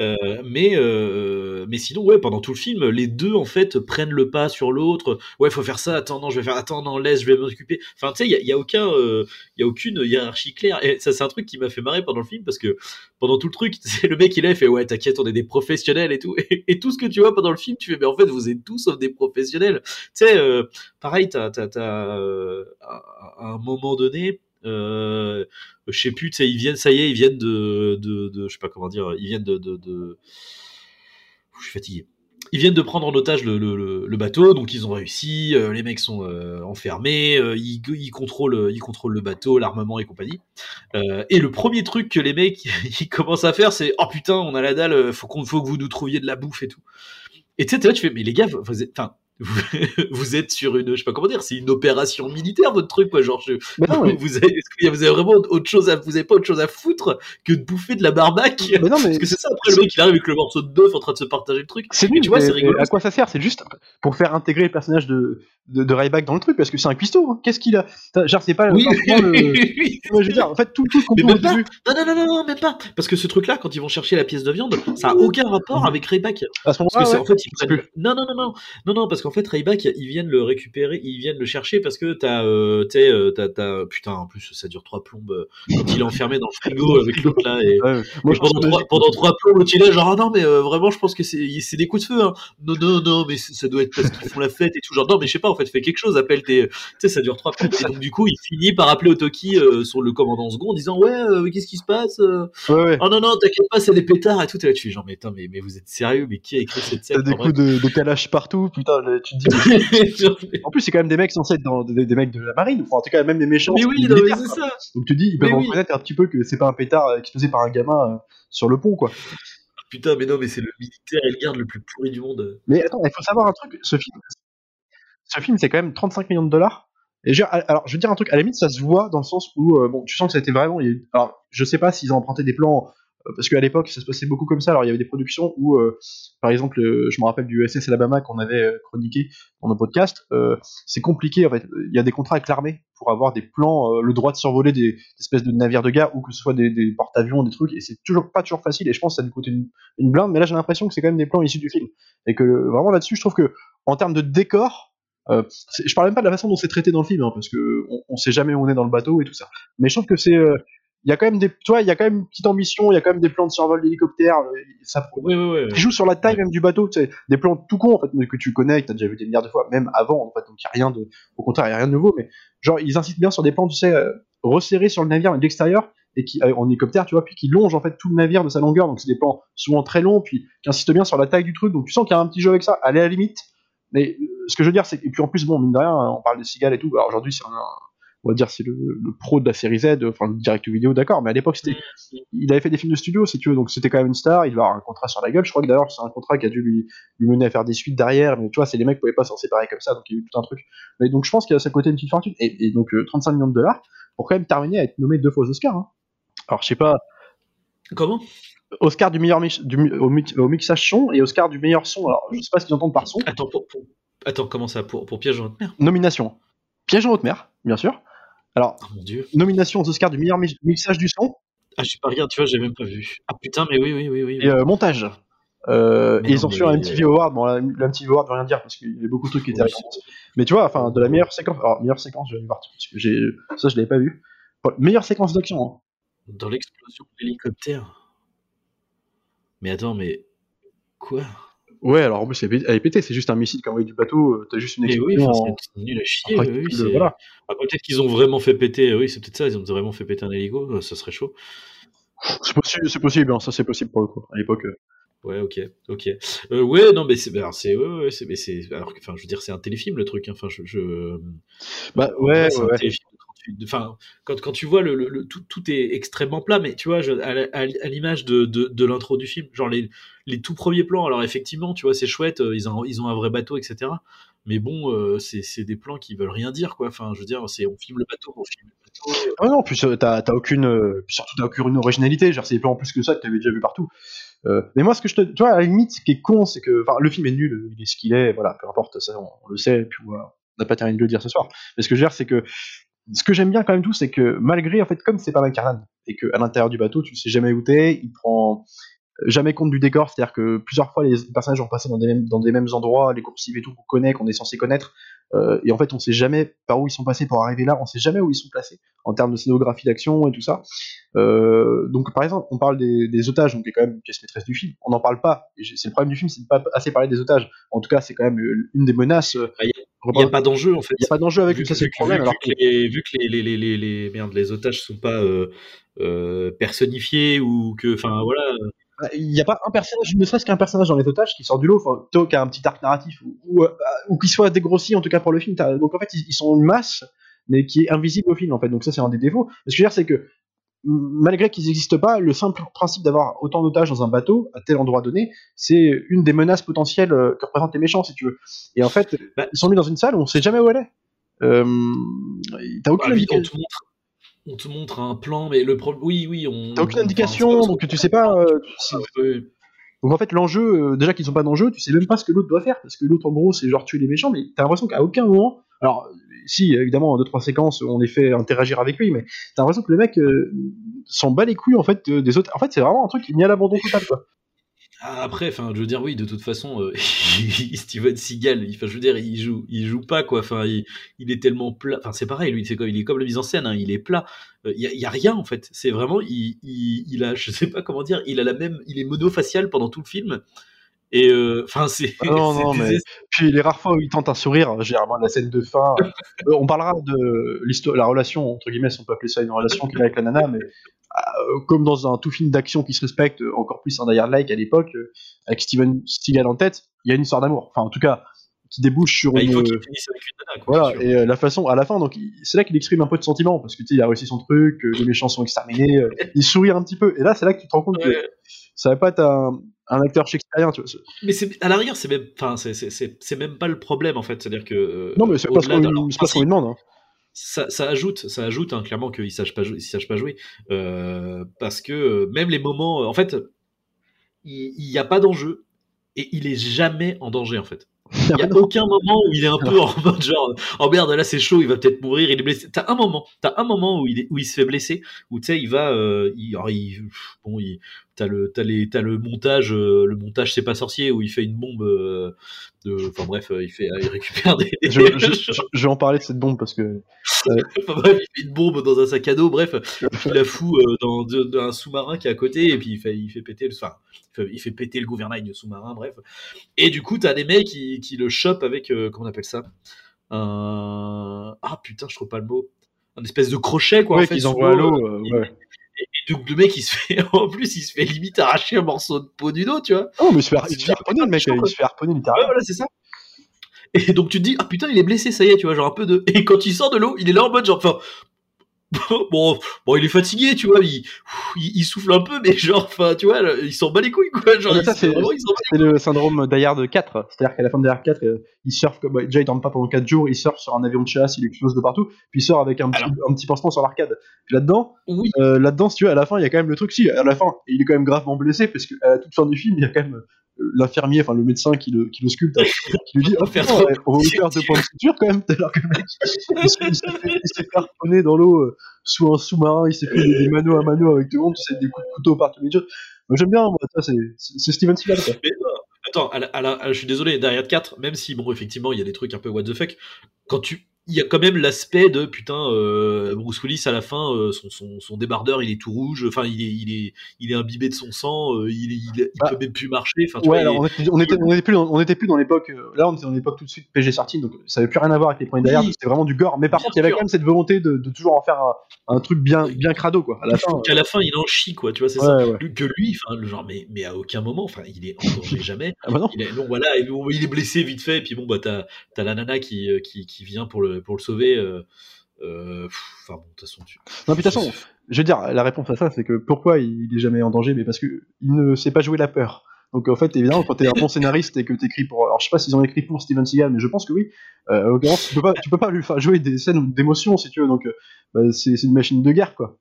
Euh, mais, euh, mais sinon, ouais, pendant tout le film, les deux, en fait, prennent le pas sur l'autre. Ouais, faut faire ça, attends, non, je vais faire, attends, non, laisse, je vais m'occuper. Enfin, tu sais, il y a, a aucun, euh, a aucune hiérarchie claire. Et ça, c'est un truc qui m'a fait marrer pendant le film, parce que pendant tout le truc, c'est le mec, il il fait, ouais, t'inquiète, on est des professionnels et tout. Et, tout ce que tu vois pendant le film, tu fais, mais en fait, vous êtes tous sauf des professionnels. Tu sais, euh, pareil, t'as, t'as, à un moment donné, euh, je sais plus, ils viennent, ça y est, ils viennent de, de, je sais pas comment dire, ils viennent de, je suis fatigué. Ils viennent de prendre en otage le, bateau, donc ils ont réussi. euh, les mecs sont euh, enfermés, ils, contrôlent, ils contrôlent le bateau, l'armement et compagnie. Et le premier truc que les mecs ils commencent à faire, c'est oh putain, on a la dalle, faut qu'on, faut que vous nous trouviez de la bouffe et tout. Et tu sais, tu fais mais les gars, enfin, vous, êtes sur une, je sais pas comment dire, c'est une opération militaire votre truc quoi, genre je, Mais non, mais, vous, avez, vous avez vraiment autre chose à, vous avez pas autre chose à foutre que de bouffer de la barbaque mais non, mais Parce que c'est ça, après le mec il arrive avec le morceau de bœuf en train de se partager le truc. c'est nul. tu vois, c'est rigolo. À quoi ça sert? C'est juste pour faire intégrer le personnage de, de, de Ryback dans le truc, parce que c'est un cuistot. hein. Qu'est-ce qu'il a? Genre, c'est pas. Oui, le- oui. Ouais, je veux dire, en fait, tout, tout qu'on même pas. Non, non, non, non, non, même pas. Parce que ce truc-là, quand ils vont chercher la pièce de viande, ça a aucun rapport avec Rayback. à ce moment-là, ouais, en fait, ils prennent-. Non, non, non, non, non, non, parce qu'en fait, Rayback, ils viennent le récupérer, ils viennent le chercher parce que t'as, euh, t'es, euh, t'as, t'as, putain, en plus, ça dure trois plombes euh, quand il est enfermé dans le frigo avec l'autre là. Et, Ouais, moi, et pendant, trois, pendant trois plombs, l'autre il est là, genre, ah non, mais euh, vraiment, je pense que c'est, c'est des coups de feu, hein. Non, non, non, mais ça doit être parce qu'ils font la fête et tout. Genre, non, mais je sais pas, en fait, fais quelque chose, appelle tes, tu sais, ça dure trois plombs. Et donc, du coup, il finit par appeler Otoki euh, sur le commandant second en disant, ouais, qu'est-ce qui se passe? Ouais, ouais. Oh non, non, t'inquiète pas, c'est des pétards et tout. Et là, tu fais genre, mais attends, mais, mais vous êtes sérieux? Mais qui a écrit cette scène? T'as des coups de, de calage partout, putain, le- tu te dis. En plus, c'est quand même des mecs censés être dans, des, des mecs de la marine, enfin, en tout cas, même des méchants. mais oui, c'est ça. Donc tu dis, ils Mais peuvent oui. reconnaître un petit peu que c'est pas un pétard euh, explosé par un gamin euh, sur le pont, quoi. Putain, mais non, mais c'est le militaire et le garde le plus pourri du monde. Mais attends, il faut savoir un truc, ce film, ce film, c'est quand même 35 millions de dollars. Et je, alors, je veux dire un truc, à la limite, ça se voit dans le sens où, euh, bon, tu sens que ça a été vraiment. alors, je sais pas s'ils ont emprunté des plans, euh, parce qu'à l'époque, ça se passait beaucoup comme ça. Alors, il y avait des productions où, euh, par exemple, euh, je me rappelle du SS Alabama qu'on avait euh, chroniqué dans nos podcasts. c'est compliqué, en fait. Il y a des contrats avec l'armée pour avoir des plans, le droit de survoler des, espèces de navires de guerre ou que ce soit des, porte-avions, des trucs, et c'est toujours pas toujours facile. Et je pense que ça dû coûter une, une blinde, mais là, j'ai l'impression que c'est quand même des plans issus du film. Et que vraiment là-dessus, je trouve que en termes de décor, euh, je parle même pas de la façon dont c'est traité dans le film, hein, parce que on, sait jamais où on est dans le bateau et tout ça. Mais je trouve que c'est, il y a quand même des, tu vois, il y a quand même une petite ambition, il y a quand même des plans de survol d'hélicoptère, euh, ça qui joue sur la taille même du bateau, tu sais, des plans tout cons en fait, mais que tu connais, que t'as déjà vu des milliards de fois, même avant en fait, donc il y a rien de, au contraire, il y a rien de nouveau, mais genre ils insistent bien sur des plans, tu sais, euh, resserrés sur le navire mais de l'extérieur et qui euh, en hélicoptère, tu vois, puis qui longent en fait tout le navire de sa longueur, donc c'est des plans souvent très longs, puis qui insistent bien sur la taille du truc, donc tu sens qu'il y a un petit jeu avec ça, aller à la limite. Mais ce que je veux dire, c'est et puis en plus bon mine de rien, on parle des cigales et tout. Alors aujourd'hui c'est un, on va dire c'est le, le pro de la série Z, enfin le direct vidéo, d'accord, mais à l'époque c'était il avait fait des films de studio, si tu veux, donc c'était quand même une star. Il va avoir un contrat sur la gueule. Je crois que d'ailleurs, c'est un contrat qui a dû lui, lui mener à faire des suites derrière. Mais tu vois, c'est les mecs qui pouvaient pas s'en séparer comme ça, donc il y a eu tout un truc. Mais donc je pense qu'il y a ce côté une petite fortune. Et, et donc euh, 35 millions de dollars pour quand même terminer à être nommé deux fois aux Oscars. hein. Alors je sais pas, Comment? Oscar du meilleur du, au, mix- au mixage son et Oscar du meilleur son. Alors je sais pas ce qu'ils entendent par son. Attends, pour, pour- Attends, comment ça Pour, pour Piège en haute mer Nomination. Piège en haute mer, bien sûr. Alors Oh mon dieu. nomination aux Oscars du meilleur mi- mixage du son Ah, j'ai pas regardé, tu vois, j'ai même pas vu. Ah putain, mais oui, oui, oui, oui. et euh, montage. Euh, et ils ont reçu un MTV Award. Bon, la, la MTV Award veut rien dire parce qu'il y avait beaucoup de trucs qui étaient récompenses. Mais tu vois, enfin, de la meilleure séquence. Alors, meilleure séquence, je vais aller voir parce que j'ai ça, je l'avais pas vu. Bon, meilleure séquence d'action. hein. Dans l'explosion de l'hélicoptère. Mais attends, mais. Quoi? Ouais, alors en plus, elle est- pétée. C'est juste un missile qui a envoyé du bateau. euh, T'as juste une oui, explosion. en- c'est nul à chier. après, oui, oui, le- c'est- voilà. Ah, peut-être qu'ils ont vraiment fait péter. Oui, c'est peut-être ça, ils ont vraiment fait péter un hélico. euh, Ça serait chaud. C'est possible, c'est possible. hein, ça, c'est possible pour le coup. À l'époque. euh. Ouais, ok, ok. Euh, ouais, non, mais c'est, alors c'est, ouais, ouais, c'est, mais c'est, alors que, enfin, je veux dire, c'est un téléfilm le truc. hein. Enfin, je, je, Bah ouais, c'est ouais, un ouais. téléfilm 38. Enfin, quand, quand tu vois le, le- le- tout, tout est extrêmement plat, mais tu vois, je- à, la- à l'image de, de, de l'intro du film, genre les, les tout premiers plans. Alors effectivement, tu vois, c'est chouette. euh, Ils ont, ils ont un vrai bateau, etc. Mais bon, euh, c'est, des plans qui veulent rien dire, quoi. Enfin, je veux dire, c'est, on filme le bateau, on filme le bateau. Ah non, puis euh, t'as aucune, euh, surtout t'as aucune originalité. Genre, c'est des plans en plus que ça que t'avais déjà vu partout. Euh, mais moi, ce que je te, tu vois, à la limite, ce qui est con, c'est que, enfin, le film est nul, il est ce qu'il est, voilà, peu importe, ça, on, on le sait, puis voilà, on n'a pas terminé de le dire ce soir. Mais ce que je veux dire, c'est que, ce que j'aime bien quand même tout, c'est que malgré, en fait, comme c'est pas McCarnan, et que à l'intérieur du bateau, tu sais jamais où t'es, il prend jamais compte du décor, c'est-à-dire que plusieurs fois les personnages ont passé dans des mêmes, dans des mêmes endroits, les coursives et tout qu'on connaît, qu'on est censé connaître, euh, et en fait on sait jamais par où ils sont passés pour arriver là, on sait jamais où ils sont placés en termes de scénographie d'action et tout ça. Euh, donc par exemple, on parle des, des otages, donc qui est quand même une pièce maîtresse du film. On n'en parle pas. C'est le problème du film, c'est de pas assez parler des otages. En tout cas, c'est quand même euh, une des menaces. Il n'y a pas d'enjeu en fait. il y a pas d'enjeu avec vu, ça c'est vu le que- problème. vu alors que les, vu que les, les, les, les, merde, les otages sont pas euh, personnifiés ou que, enfin voilà. Bah, Il n'y a pas un personnage, ne serait-ce qu'un personnage dans les otages qui sort du lot, enfin, plutôt qui a un petit arc narratif, ou, ou, euh, ou qui soit dégrossi en tout cas pour le film. Donc en fait, ils, ils sont une masse, mais qui est invisible au film en fait. Donc ça, c'est un des défauts. Ce que je veux dire, c'est que malgré qu'ils n'existent pas, le simple principe d'avoir autant d'otages dans un bateau à tel endroit donné, c'est une des menaces potentielles euh, que représentent les méchants, si tu veux. Et en fait, Bah, ils sont mis dans une salle où on sait jamais où elle est. Euh, T'as aucune, Ah, on, te montre, on te montre un plan, mais le problème. Oui, oui, on. t'as aucune indication, donc tu sais pas. euh, Ah, ouais. Donc en fait, l'enjeu, euh, déjà qu'ils sont pas d'enjeu, tu sais même pas ce que l'autre doit faire, parce que l'autre en gros c'est genre tuer les méchants, mais t'as l'impression qu'à aucun moment, alors si évidemment en deux trois séquences on les fait interagir avec lui, mais t'as l'impression que le mec euh, s'en bat les couilles en fait des autres. En fait, c'est vraiment un truc qui est mis à l'abandon total quoi. Après, enfin, je veux dire, oui, de toute façon, euh, Steven Seagal, enfin, je veux dire, il joue, il joue pas quoi. Enfin, il, il est tellement plat. Enfin, c'est pareil, lui, c'est comme, il est comme la mise en scène, hein, il est plat. Euh, Il y, il y a rien en fait. C'est vraiment, il, il, il a, je sais pas comment dire, il a la même, il est monofacial pendant tout le film. Et euh, enfin, c'est. Ah non, non, mais- Puis les rares fois où il tente un sourire, généralement la scène de fin. euh, on parlera de la relation entre guillemets, si on peut appeler ça une relation qu'il a avec la nana, mais euh, comme dans un tout film d'action qui se respecte, euh, encore plus un Die Hard like à l'époque, euh, avec Steven Seagal en tête, il y a une histoire d'amour. Enfin, en tout cas, qui débouche sur bah, il une. faut qu'il finisse avec une nana. Quoi, Voilà, et euh, la façon, à la fin, donc il- c'est là qu'il exprime un peu de sentiment, parce que tu sais, il a réussi son truc, euh, les méchants sont exterminés, euh, il sourit un petit peu, et là, c'est là que tu te rends compte que ça va pas être un, un acteur shakespearien, tu vois. Mais à la rigueur, c'est même, c'est- même pas le problème en fait. C'est-à-dire que. euh, Non, mais c'est pas ce qu'on lui demande. hein. Ça, ça ajoute, ça ajoute hein, clairement qu'ils sachent pas jouer, ils sachent pas jouer, euh, parce que euh, même les moments, euh, en fait, il n'y a pas d'enjeu et il est jamais en danger en fait. Il n'y a aucun moment où il est un peu en mode genre oh merde là c'est chaud il va peut-être mourir il est blessé. T'as un moment, t'as un moment où il est, où il se fait blesser où tu sais il va euh, il, alors, il- bon il t'as le t'as les t'as le montage euh, le montage c'est pas sorcier où il fait une bombe euh, de enfin bref euh, il fait il récupère des je, je- je- je vais en parler de cette bombe parce que Enfin, bref, il fait une bombe dans un sac à dos, bref, il la fout dans, de- dans un sous-marin qui est à côté, et puis il fait, il fait péter le, enfin, il fait, péter le gouvernail du sous-marin, bref. Et du coup, t'as des mecs qui, qui le chopent avec, comment on appelle ça? Un... Ah putain, je trouve pas le mot. Un espèce de crochet, quoi, ouais, en fait. qu'ils envoient à l'eau. ouais. Et donc, le mec, il se fait, en plus, il se fait limite arracher un morceau de peau du dos, tu vois. Oh, mais il se fait, il se fait harponner, le mec, il se fait harponner littéralement. voilà, c'est ça. Et donc tu te dis, ah putain, il est blessé, ça y est, tu vois, genre un peu de. Et quand il sort de l'eau, il est là en mode genre, enfin. Bon, bon, il est fatigué, tu vois, il, il, il souffle un peu, mais genre, enfin, tu vois, il s'en bat les couilles, quoi. Genre, Ah, ça, c'est le syndrome Die Hard 4. C'est-à-dire qu'à la fin de Die Hard 4, euh, il surfe, comme, déjà il dorme pas pendant 4 jours, il surfe sur un avion de chasse, il explose de partout, puis il sort avec un petit, un petit pansement sur l'arcade. Puis là-dedans, Oui, euh, là-dedans, si tu veux, à la fin, il y a quand même le truc, si, à la fin, il est quand même gravement blessé, parce qu'à la toute fin du film, il y a quand même l'infirmier, enfin le médecin qui le, qui le sculpte, qui lui dit, On oh, putain, ouais, on va vous faire deux points de suture quand même, alors que le mec, il, se- il s'est fait- dans l'eau euh, sous un sous-marin, il s'est fait des, des mano à mano avec tout le monde, tu sais, des coups de couteau par tous les jeux. Moi j'aime bien, moi, ça, c'est Steven Seagal, mais. Attends, à la- à la- à la- je suis désolé, derrière 4, même si, bon, effectivement, il y a des trucs un peu what the fuck, quand tu. Il y a quand même l'aspect de putain, euh, Bruce Willis à la fin, euh, son, son, son débardeur il est tout rouge, enfin il est, il est, il est imbibé de son sang, euh, il, est- il, est- il Bah, peut même plus marcher. Enfin, Ouais, on était, on était, on était plus, dans- on était plus dans l'époque. euh, Là, on était dans l'époque tout de suite PG sorti, donc ça avait plus rien à voir avec les premiers Oui. derrière. C'était vraiment du gore. Mais par contre, il y avait quand même cette volonté de, de toujours en faire un, un truc bien, bien crado, quoi. À la fin. qu'à la fin il en chie quoi tu vois c'est ça Ouais, que lui enfin le genre mais, mais à aucun moment enfin il est en danger jamais Ah bah non. il est bon voilà il est blessé vite fait et puis bon bah t'as t'as la nana qui, qui qui vient pour le pour le sauver euh, euh, enfin bon de toute façon tu Non, de toute façon, je veux dire, la réponse à ça, c'est que pourquoi il est jamais en danger Mais parce que il ne sait pas jouer la peur. Donc en fait, évidemment, quand t'es un bon scénariste et que t'écris pour, alors je sais pas s'ils ont écrit pour Steven Seagal, mais je pense que oui. Euh, en l'occurrence, tu peux pas, tu peux pas lui faire jouer des scènes d'émotion si tu veux. Donc euh, bah, c'est une machine de guerre, quoi.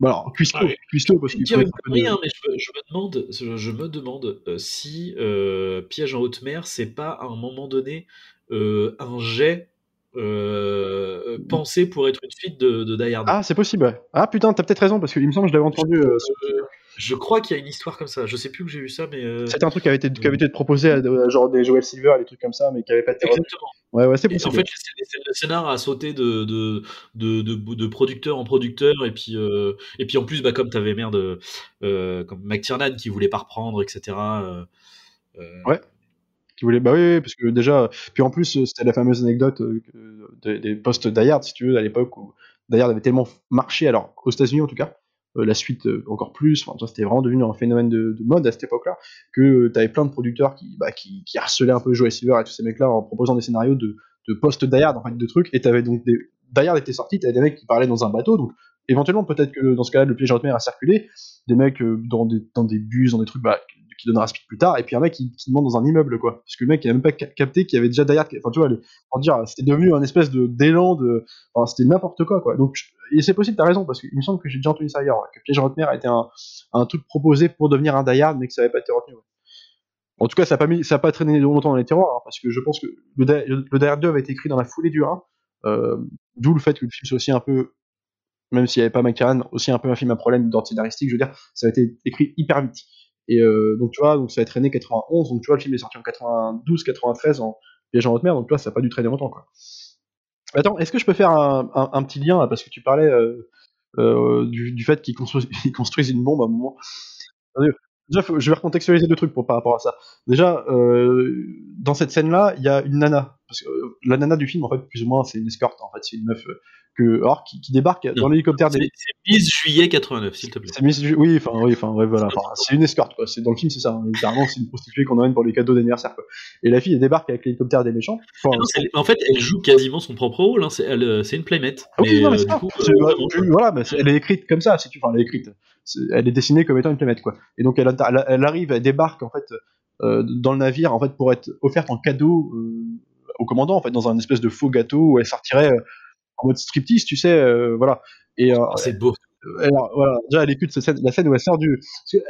Bon alors, cuistot, Ah oui. cuistot parce qu'il de- hein, mais je, me- je me demande je, je me demande euh, si euh, piège en haute mer c'est pas à un moment donné euh, un jet euh, pensé pour être une suite de, de Die Hard. Ah, c'est possible. ouais. Ah putain, t'as peut-être raison parce qu'il me semble que je l'avais entendu. euh, Euh, je crois qu'il y a une histoire comme ça. Je sais plus où j'ai vu ça, mais euh, C'était un truc qui avait été, qui avait été proposé à, à genre des Joel Silver, des trucs comme ça, mais qui avait pas été. exactement. Ouais, ouais, c'est Et possible. en fait, le, scénar a sauté de, de, de, producteur en producteur, et puis, et puis en plus, bah, comme tu avais merde, comme McTiernan qui voulait pas reprendre, etc. Ouais. Qui voulait, bah oui, parce que déjà, puis en plus, euh, c'était la fameuse anecdote euh, que- des, postes d'Ayard, si tu veux, à l'époque où d'Ayard avait tellement marché, alors aux États-Unis en tout cas, euh, la suite euh, encore plus, enfin, ça, c'était vraiment devenu un phénomène de, de mode à cette époque-là, que tu avais plein de producteurs qui, bah, qui, harcelaient un peu Joe Silver et tous ces mecs-là en proposant des scénarios de, de postes d'Ayard, en fait, de trucs, et t'avais donc des. D'Ayard était sorti, t'avais des mecs qui parlaient dans un bateau, donc éventuellement, peut-être que dans ce cas-là, le piège en haute mer a circulé, des mecs euh, dans, des, dans des bus, dans des trucs bah, qui donnera speed plus tard, et puis un mec qui, qui demande dans un immeuble, quoi. Parce que le mec, il a même pas ca- capté qu'il y avait déjà derrière. Enfin, tu vois, dire, c'était devenu un espèce d'élan de. C'était n'importe quoi, quoi. Donc, et c'est possible, t'as raison, parce qu'il me semble que j'ai déjà entendu ça ailleurs, que Piège en haute mer a été un, un truc proposé pour devenir un Die Hard, mais que ça avait pas été retenu. En tout cas, ça a pas pas traîné longtemps dans les tiroirs, hein, parce que je pense que le, Hard 2 avait été écrit dans la foulée du 1, euh, d'où le fait que le film soit aussi un peu, même s'il n'y avait pas McTiernan, aussi un peu un film à problème d'ordre je veux dire, ça a été écrit hyper vite. Et euh, donc, tu vois, donc ça être traîné 91. Donc, tu vois, le film est sorti en 92, 93 en Piège en haute mer. Donc, tu vois, ça n'a pas dû traîner longtemps, quoi. Attends, est-ce que je peux faire un, un, petit lien, là, parce que tu parlais euh, euh, du, du, fait qu'ils construisent, une bombe à un moment? Déjà, je vais recontextualiser deux trucs par rapport à ça. Déjà, euh, dans cette scène-là, il y a une nana. Parce que euh, la nana du film, en fait, plus ou moins, c'est une escorte. En fait, c'est une meuf euh, que, alors, qui, qui débarque non, dans l'hélicoptère des. C'est Miss Juillet 89, s'il te plaît. C'est Miss Ju... Oui, enfin, oui, enfin, ouais, voilà. c'est une escorte, quoi. C'est dans le film, c'est ça. Hein. Littéralement, c'est une prostituée qu'on emmène pour les cadeaux d'anniversaire, quoi. Et la fille, elle débarque avec l'hélicoptère des méchants. Enfin, non, elle, en fait, elle joue quasiment son propre rôle. Hein. C'est, elle, c'est une playmate. Ah, oui, mais, non, mais euh, coup, euh, voilà, mais elle est écrite comme ça, si tu. Enfin, elle est écrite. Elle est dessinée comme étant une playmate, quoi. Et donc, elle, arrive, elle débarque, en fait, euh, dans le navire, en fait, pour être offerte en cadeau au commandant, en fait, dans un espèce de faux gâteau où elle sortirait en mode striptease, tu sais, euh, voilà. Et, oh, c'est beau. Alors, voilà, déjà, elle écoute cette scène, la scène où elle sort du.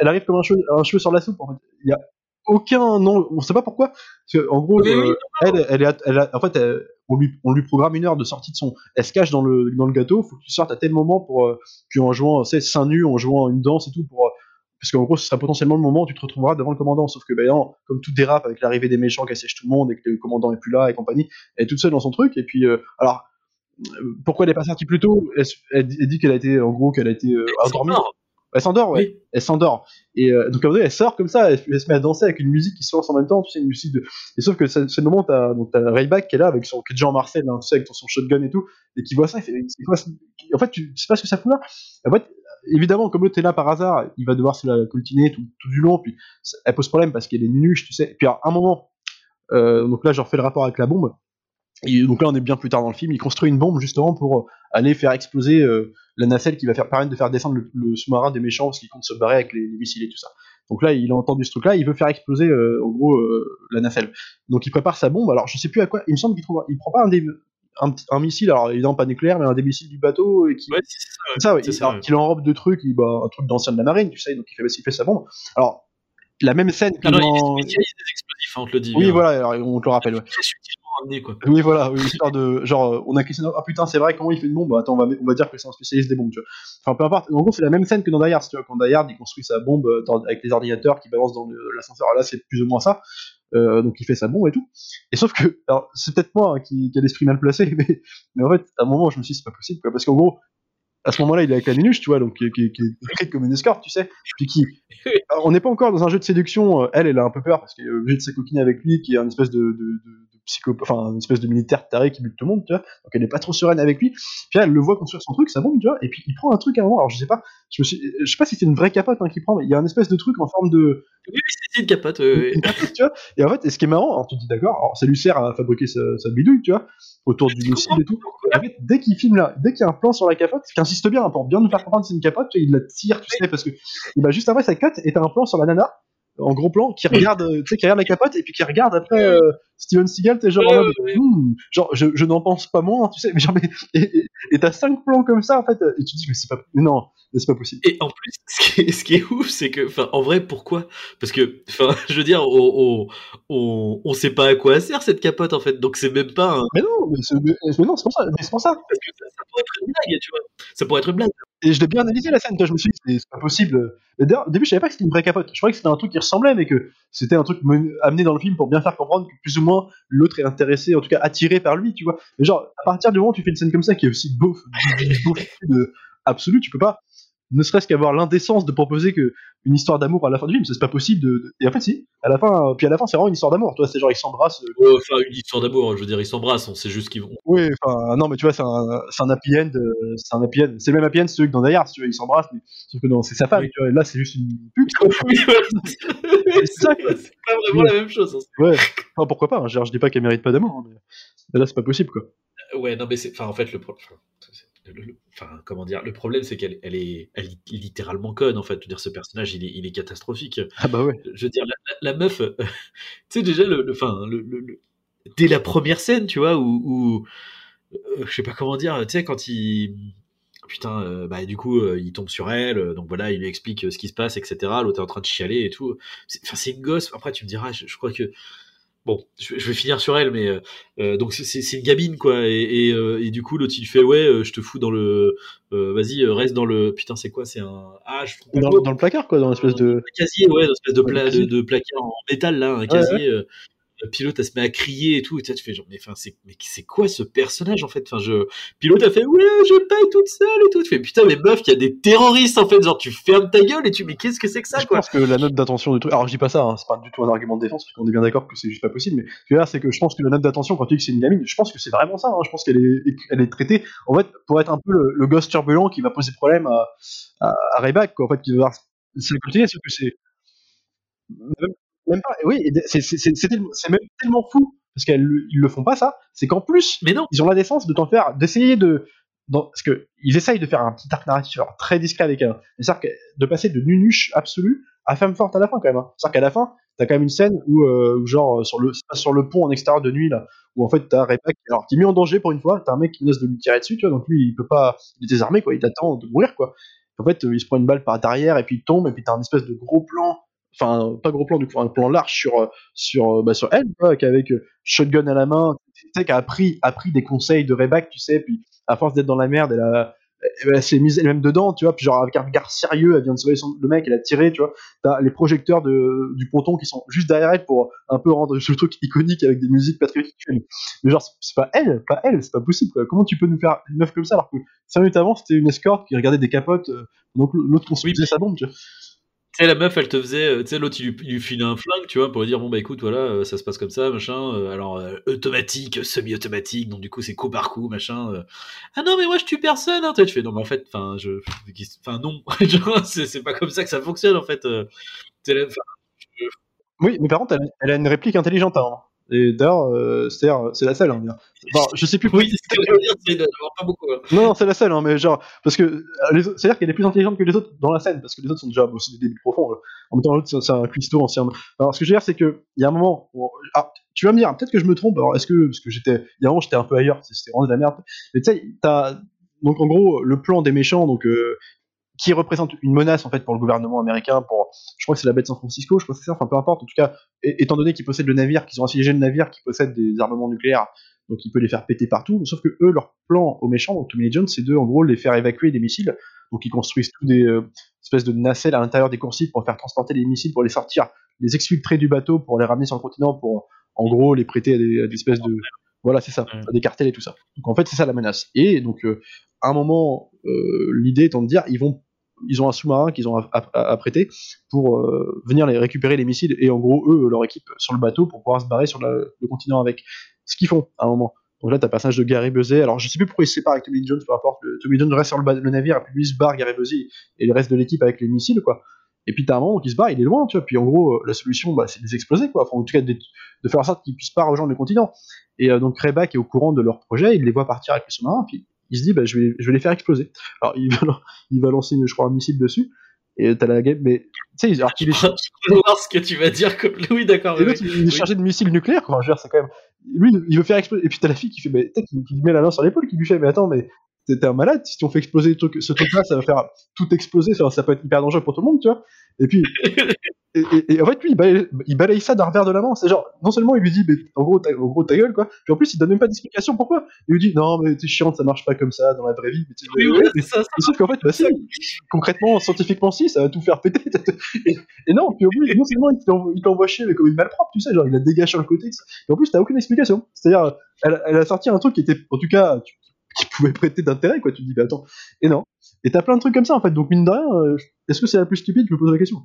Elle arrive comme un cheveu, un cheveu sur la soupe, en fait. Il y a aucun nom, on sait pas pourquoi. Parce que, en gros, oui, euh, elle, elle, est, elle a, en fait, elle, on, lui, on lui programme une heure de sortie de son. Elle se cache dans le, dans le gâteau, faut que tu sortes à tel moment pour. Euh, puis en jouant, c'est seins nus, en jouant une danse et tout, pour. Parce qu'en gros, ce sera potentiellement le moment où tu te retrouveras devant le commandant. Sauf que, ben, non, comme tout dérape avec l'arrivée des méchants qui assèchent tout le monde et que le commandant est plus là et compagnie, elle est toute seule dans son truc. Et puis, euh, alors, pourquoi elle est pas sortie plus tôt? Elle, dit qu'elle a été, en gros, qu'elle a été euh, endormie. Elle s'endort, ouais. Oui. Elle s'endort. Et euh, donc, elle sort comme ça, elle, elle, se met à danser avec une musique qui se lance en même temps, tu sais, une musique de. Et sauf que c'est le moment où t'as, Rayback qui est là, avec son, qui est déjà en Marcel, hein, tu sais, avec son shotgun et tout, et qui voit ça, il fait, c'est quoi, en fait, tu sais pas ce que ça fout là? En fait, évidemment, comme l'autre est là par hasard, il va devoir se la coltiner tout, du long, puis elle pose problème parce qu'elle est nunuche, tu sais. Puis, à un moment, euh, donc là, je refais le rapport avec la bombe. Et donc là, on est bien plus tard dans le film. Il construit une bombe justement pour aller faire exploser euh, la nacelle qui va faire permettre de faire descendre le, sous-marin des méchants parce qu'ils comptent se barrer avec les, les, missiles et tout ça. Donc là, il a entendu ce truc-là, il veut faire exploser euh, en gros euh, la nacelle. Donc il prépare sa bombe. Alors je sais plus à quoi. Il me semble qu'il trouve, il prend pas un des un, un, missile, alors évidemment pas nucléaire, mais un des missiles du bateau et qui, ouais, c'est ça, ouais. ça, ouais. Il, alors, qu'il enrobe de trucs, il, bah, un truc d'ancien de la marine, tu sais, donc il fait, il fait sa bombe. Alors la même scène que non, dans... non, il y a des explosifs, hein, on te le dit. Oui, hein. voilà, alors, on te le rappelle. Ouais. Amené, quoi. Oui, voilà, oui, histoire de. Genre, on a questionné. Ah putain, c'est vrai, comment il fait une bombe? Bah, Attends, on va, on va dire que c'est un spécialiste des bombes, tu vois. Enfin, peu importe. En gros, c'est la même scène que dans Die Hard, tu vois. Quand Die Hard, il construit sa bombe dans, avec les ordinateurs qui balancent dans l'ascenseur. Là, c'est plus ou moins ça. Euh, donc, il fait sa bombe et tout. Et sauf que. Alors, c'est peut-être moi hein, qui, qui a l'esprit mal placé, mais, mais en fait, à un moment, je me suis dit, c'est pas possible, quoi. Parce qu'en gros, à ce moment-là, il est avec la Minuche, tu vois, donc qui, qui, qui est écrite comme une escorte, tu sais, puis qui, on n'est pas encore dans un jeu de séduction. Elle, elle a un peu peur parce qu'elle est obligée de s'acoquiner avec lui, qui est un espèce de, de, de, enfin, une espèce de militaire taré qui bute tout le monde, tu vois. Donc elle est pas trop sereine avec lui. Puis là, elle le voit construire son truc, ça bombe, tu vois. Et puis il prend un truc à un moment. Alors je sais pas, je me suis, je sais pas si c'est une vraie capote hein, qu'il prend, mais il y a un espèce de truc en forme de. Oui, c'est une capote. Euh... Une capote, tu vois. Et en fait, et ce qui est marrant, alors tu te dis d'accord, alors ça lui sert à fabriquer sa, sa bidouille, tu vois, autour du missile et tout. Et en fait, dès qu'il filme là, dès qu'il y a un plan sur la capote, qui insiste bien hein, pour bien nous faire comprendre que c'est une capote, tu vois, il la tire, tu sais, parce que bah, juste après ça cut et t'as un plan sur la nana en gros plan qui regarde tu sais qui regarde la capote et puis qui regarde après euh, Steven Seagal t'es genre en mode, hmm, genre je, je n'en pense pas moins tu sais mais genre mais, et t'as cinq plans comme ça en fait et tu te dis mais c'est pas mais non c'est pas possible. Et en plus ce qui est, ce qui est ouf c'est que enfin en vrai pourquoi? Parce que enfin je veux dire on, on, on sait pas à quoi sert cette capote en fait donc c'est même pas un... mais non mais, mais, mais non c'est pour ça mais c'est pour ça. Parce que ça, ça, pourrait être une blague tu vois. Ça pourrait être une blague et je l'ai bien analysé la scène, je me suis dit, c'est pas possible. Au début, je savais pas que c'était une vraie capote. Je croyais que c'était un truc qui ressemblait, mais que c'était un truc amené dans le film pour bien faire comprendre que plus ou moins l'autre est intéressé, en tout cas attiré par lui, tu vois. Mais genre, à partir du moment où tu fais une scène comme ça qui est aussi beauf de absolu, tu peux pas ne serait-ce qu'avoir l'indécence de proposer que une histoire d'amour à la fin du film, c'est pas possible de, et en fait si, à la fin, puis à la fin c'est vraiment une histoire d'amour, toi c'est genre ils s'embrassent. Euh... Ouais, enfin une histoire d'amour, je veux dire ils s'embrassent, on sait juste qu'ils vont. Oui, enfin non mais tu vois c'est un, c'est un happy end, euh, c'est un happy end, c'est le même happy end celui que dans Die Hard, tu vois ils s'embrassent, mais sauf que non c'est sa femme, oui. tu vois, et là c'est juste une pute. oui, c'est ça, c'est pas vraiment ouais. la même chose. Hein. Ouais, enfin, pourquoi pas, hein, genre, je dis pas qu'elle mérite pas d'amour, hein, mais... mais là c'est pas possible quoi. Ouais non mais c'est, enfin en fait le problème le, enfin, comment dire, le problème c'est qu'elle elle est, elle est littéralement conne en fait. Je veux dire, ce personnage il est, il est catastrophique. Ah bah ouais. Je veux dire, la, la, meuf, euh, tu sais déjà le, le, enfin, le, le, dès la première scène, tu vois, où, où euh, je sais pas comment dire, tu sais quand il putain, euh, bah du coup, euh, il tombe sur elle, donc voilà, il lui explique ce qui se passe, etc. L'autre est en train de chialer et tout. Enfin, c'est une gosse. Après, tu me diras, je, je crois que bon, je, je vais finir sur elle, mais euh, euh, donc c'est- une gamine quoi, et, et, euh, et du coup l'autre il fait ouais, euh, je te fous dans le, euh, vas-y reste dans le, putain c'est quoi, c'est un, ah je Dans, dans le placard, quoi, dans l'espèce de. Un casier, ouais, une espèce de, pla- de placard en métal là, un casier. Euh, Pilote, elle se met à crier et tout, et tu fais genre, mais enfin, c'est, mais c'est quoi ce personnage en fait? Enfin, je, Pilote a fait, ouais, je paye toute seule et tout. Tu fais, putain, mais meuf, il y a des terroristes en fait, genre, tu fermes ta gueule et tu, mais qu'est-ce que c'est que ça je quoi? pense que la note d'attention du truc. Alors je dis pas ça, hein, c'est pas du tout un argument de défense, parce qu'on est bien d'accord que c'est juste pas possible. Mais je veux dire, c'est que je pense que la note d'attention, quand tu dis que c'est une gamine, je pense que c'est vraiment ça. hein, je pense qu'elle est, elle est traitée, en fait, pour être un peu le, le gosse turbulent qui va poser problème à, à, à Rayback, quoi. En fait, qui va. C'est continuer, c'est que c'est. Même, pas. Oui, c'est même tellement fou, parce qu'ils le font pas ça, c'est qu'en plus, Mais non, ils ont la décence de t'en faire, d'essayer de, dans, parce que ils essayent de faire un petit arc narratif très discret avec elle. C'est-à-dire que de passer de nunuche absolue à femme forte à la fin quand même. hein. C'est-à-dire qu'à la fin, t'as quand même une scène où, euh, genre sur le, sur le pont en extérieur de nuit là, où en fait t'as Rebecca qui, alors, qui est mis en danger pour une fois, t'as un mec qui menace de lui tirer dessus, tu vois, donc lui il peut pas, il est désarmé quoi, il t'attend de mourir quoi. En fait, euh, il se prend une balle par derrière et puis il tombe et puis t'as un espèce de gros plan, enfin pas gros plan du coup, un plan large sur euh, sur euh, bah, sur elle quoi, qu'avec euh, shotgun à la main, tu sais qui a appris appris des conseils de Rebecca, tu sais, puis à force d'être dans la merde, elle a s'est mise elle-même dedans, tu vois, puis genre avec un regard sérieux, elle vient de sauver son- le mec, elle a tiré, tu vois. T'as les projecteurs de, du ponton qui sont juste derrière elle pour un peu rendre ce truc iconique avec des musiques patriotiques. Mais genre, c'est pas elle, pas elle, c'est pas possible. Quoi. Comment tu peux nous faire une meuf comme ça alors que 5 minutes avant c'était une escorte qui regardait des capotes, donc l'autre construisait sa bombe, tu vois. Sais, la meuf, elle te faisait, euh, tu sais, l'autre, il lui, il lui filait un flingue, tu vois, pour lui dire, bon, bah écoute, voilà, euh, ça se passe comme ça, machin. euh, alors, automatique, semi-automatique, donc du coup, c'est coup par coup, machin. Ah non, mais moi, je tue personne, hein. Tu fais, non, mais en fait, enfin, je. Enfin, non. C'est pas comme ça que ça fonctionne, en fait. la- Oui, mais par contre, elle, elle a une réplique intelligente. Hein. Et d'ailleurs, euh, c'est la seule. Hein. Enfin, je sais plus. Oui, ce que je veux dire, c'est d'avoir pas beaucoup. hein. Non, non, c'est la seule, hein, mais genre, parce que euh, c'est-à-dire qu'elle est plus intelligente que les autres dans la scène, parce que les autres sont déjà, bon, c'est des débiles profonds. là. En même temps, l'autre, c'est- c'est un cuistot ancien. Alors, ce que je veux dire, c'est que il y a un moment, où- ah, tu vas me dire, peut-être que je me trompe. Alors, est-ce que, parce que j'étais, il y a un moment, j'étais un peu ailleurs, c'était vraiment de la merde. Mais tu sais, t'as, donc en gros, le plan des méchants, donc euh, qui représente une menace en fait pour le gouvernement américain, pour, je crois que c'est la baie de San Francisco, je crois que c'est ça, enfin peu importe. En tout cas, étant donné qu'ils possèdent le navire, qu'ils ont assiégé le navire, qui possède des armements nucléaires, donc il peut les faire péter partout. Sauf que eux, leur plan aux méchants, donc Tommy Lee Jones, c'est de en gros les faire évacuer des missiles. Donc ils construisent tout des euh, espèces de nacelles à l'intérieur des coursives pour faire transporter les missiles, pour les sortir, les exfiltrer du bateau, pour les ramener sur le continent, pour en gros les prêter à des, à des espèces de voilà, c'est ça, à des cartels et tout ça. Donc en fait, c'est ça la menace. Et donc, euh, à un moment, euh, l'idée étant de dire, ils vont, ils ont un sous-marin qu'ils ont prêter pour euh, venir les récupérer les missiles et en gros eux, leur équipe sur le bateau pour pouvoir se barrer sur le, continent avec. Ce qu'ils font à un moment. Donc là, t'as le personnage de Gary Busey. Alors je sais plus pourquoi il se sépare avec Tommy Jones, peu importe. Tommy Jones reste sur le, navire et puis lui se barre Gary et le reste de l'équipe avec les missiles quoi. Et puis t'as un moment qui se barre, il est loin, tu vois. Puis en gros, euh, la solution, bah, c'est de les exploser, quoi. En tout cas, de, faire en sorte qu'ils puissent pas rejoindre le continent. Et euh, donc Rayback est au courant de leur projet, il les voit partir avec le sous-marin, puis il se dit, bah, je, vais, je vais les faire exploser. Alors il va, il va lancer, je crois, un missile dessus, et t'as la game, mais tu sais, alors qu'il est, Je voir ce que tu vas dire comme. Oui, d'accord. et oui, il est chargé de missiles nucléaires. Enfin, je veux dire, c'est quand même. Lui, il veut faire exploser. Et puis t'as la fille qui fait, mais qu'il qu'il lui met la main sur l'épaule, qui lui fait, mais attends, mais t'es t'es un malade, si on fait exploser le truc- ce truc-là, ça va faire tout exploser, ça, ça peut être hyper dangereux pour tout le monde, tu vois. Et puis, et, et- et en fait, lui, il balaye, il balaye ça d'un revers de la main. C'est genre, non seulement il lui dit, mais en gros, ta, en gros, ta gueule, quoi. Puis en plus, il donne même pas d'explication pourquoi? Il lui dit, non, mais t'es chiante, ça marche pas comme ça dans la vraie vie. Mais tu- Oui, mais- oui, c'est ça. ça. sauf qu'en fait, bah concrètement, scientifiquement, si, ça va tout faire péter. Et, et non, puis au plus, non seulement il t'envoie- chier, mais comme une malpropre, tu sais, genre il la dégage sur le côté. Et en plus, t'as aucune explication. C'est-à-dire, elle, elle a sorti un truc qui était, en tout cas, tu- qui pouvait prêter d'intérêt, quoi. Tu te dis, bah attends. Et non. Et t'as plein de trucs comme ça, en fait. Donc, mine de rien, euh, est-ce que c'est la plus stupide? Je me pose la question.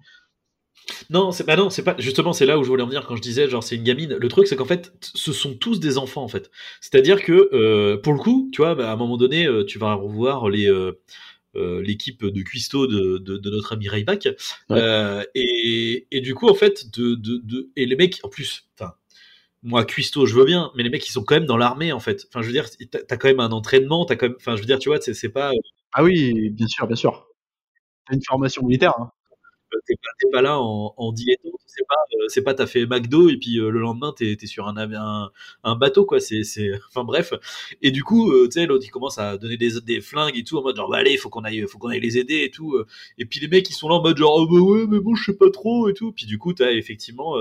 Non, c'est bah non, c'est pas justement c'est là où je voulais en venir quand je disais genre c'est une gamine. Le truc c'est qu'en fait ce sont tous des enfants en fait. C'est-à-dire que euh, pour le coup, tu vois, bah, à un moment donné, euh, tu vas revoir les euh, l'équipe de cuistot de, de, de notre ami Rayback Ouais. Et, et du coup en fait de, de, de et les mecs en plus, enfin moi cuistot je veux bien, mais les mecs ils sont quand même dans l'armée en fait. Enfin je veux dire t'as quand même un entraînement, t'as quand même, enfin je veux dire tu vois c'est c'est pas Ah oui, bien sûr, bien sûr. T'as une formation militaire, hein. Euh, t'es pas, là en, en dilettante, c'est pas, euh, c'est pas t'as fait McDo et puis euh, le lendemain t'es, sur un, un, un bateau quoi, c'est, enfin bref. Et du coup, tu sais, l'autre il commence à donner des, flingues et tout en mode genre bah allez, faut qu'on aille, faut qu'on aille les aider et tout. Et puis les mecs ils sont là en mode genre oh bah ouais mais bon je sais pas trop et tout. Puis du coup t'as effectivement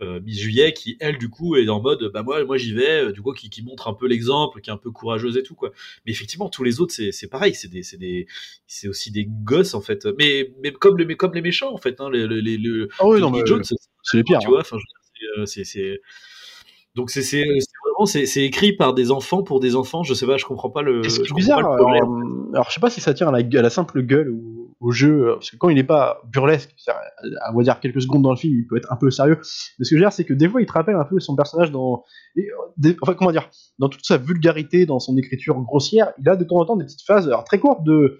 euh, euh, Miss Juillet, qui elle du coup est en mode bah moi moi j'y vais, euh, du coup qui, qui montre un peu l'exemple, qui est un peu courageuse et tout quoi. Mais effectivement tous les autres c'est c'est pareil, c'est des c'est des c'est aussi des gosses en fait. Mais mais comme les comme les méchants en fait, hein, les les, les, Ah oui, non, mais Jones, c'est les pires. tu hein. vois. Enfin, c'est, euh, c'est donc c'est vraiment c'est écrit par des enfants pour des enfants. Je sais pas, je comprends pas le. Bizarre, le alors, alors je sais pas si ça tient à la, à la simple gueule ou au jeu, euh, parce que quand il n'est pas burlesque, à- on dire quelques secondes dans le film, il peut être un peu sérieux. Mais ce que je veux dire, c'est que des fois, il te rappelle un peu son personnage dans, euh, enfin comment dire, dans toute sa vulgarité, dans son écriture grossière, il a de temps en temps des petites phases, très courtes, de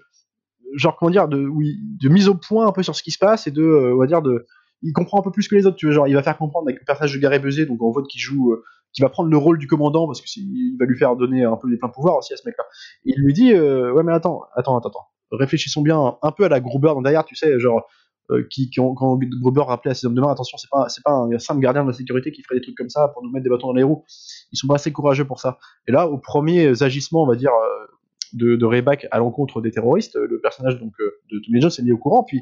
genre comment dire, de, de mise au point un peu sur ce qui se passe et de, euh, on va dire de, il comprend un peu plus que les autres. Tu genre il va faire comprendre avec le personnage de Gary Busey, donc en vote qui joue, qui va prendre le rôle du commandant parce que il va lui faire donner un peu les pleins pouvoirs aussi à ce mec-là. Il lui dit, ouais mais attends, attends, attends, attends, réfléchissons bien un peu à la Gruber dans derrière, tu sais, genre euh, qui, quand Gruber rappelait à ses hommes de main, attention, c'est pas, c'est pas un simple gardien de la sécurité qui ferait des trucs comme ça pour nous mettre des bâtons dans les roues. Ils sont pas assez courageux pour ça. Et là, aux premiers agissements, on va dire, euh, de, de Rayback à l'encontre des terroristes, le personnage donc euh, de Tommy Jones est mis au courant, puis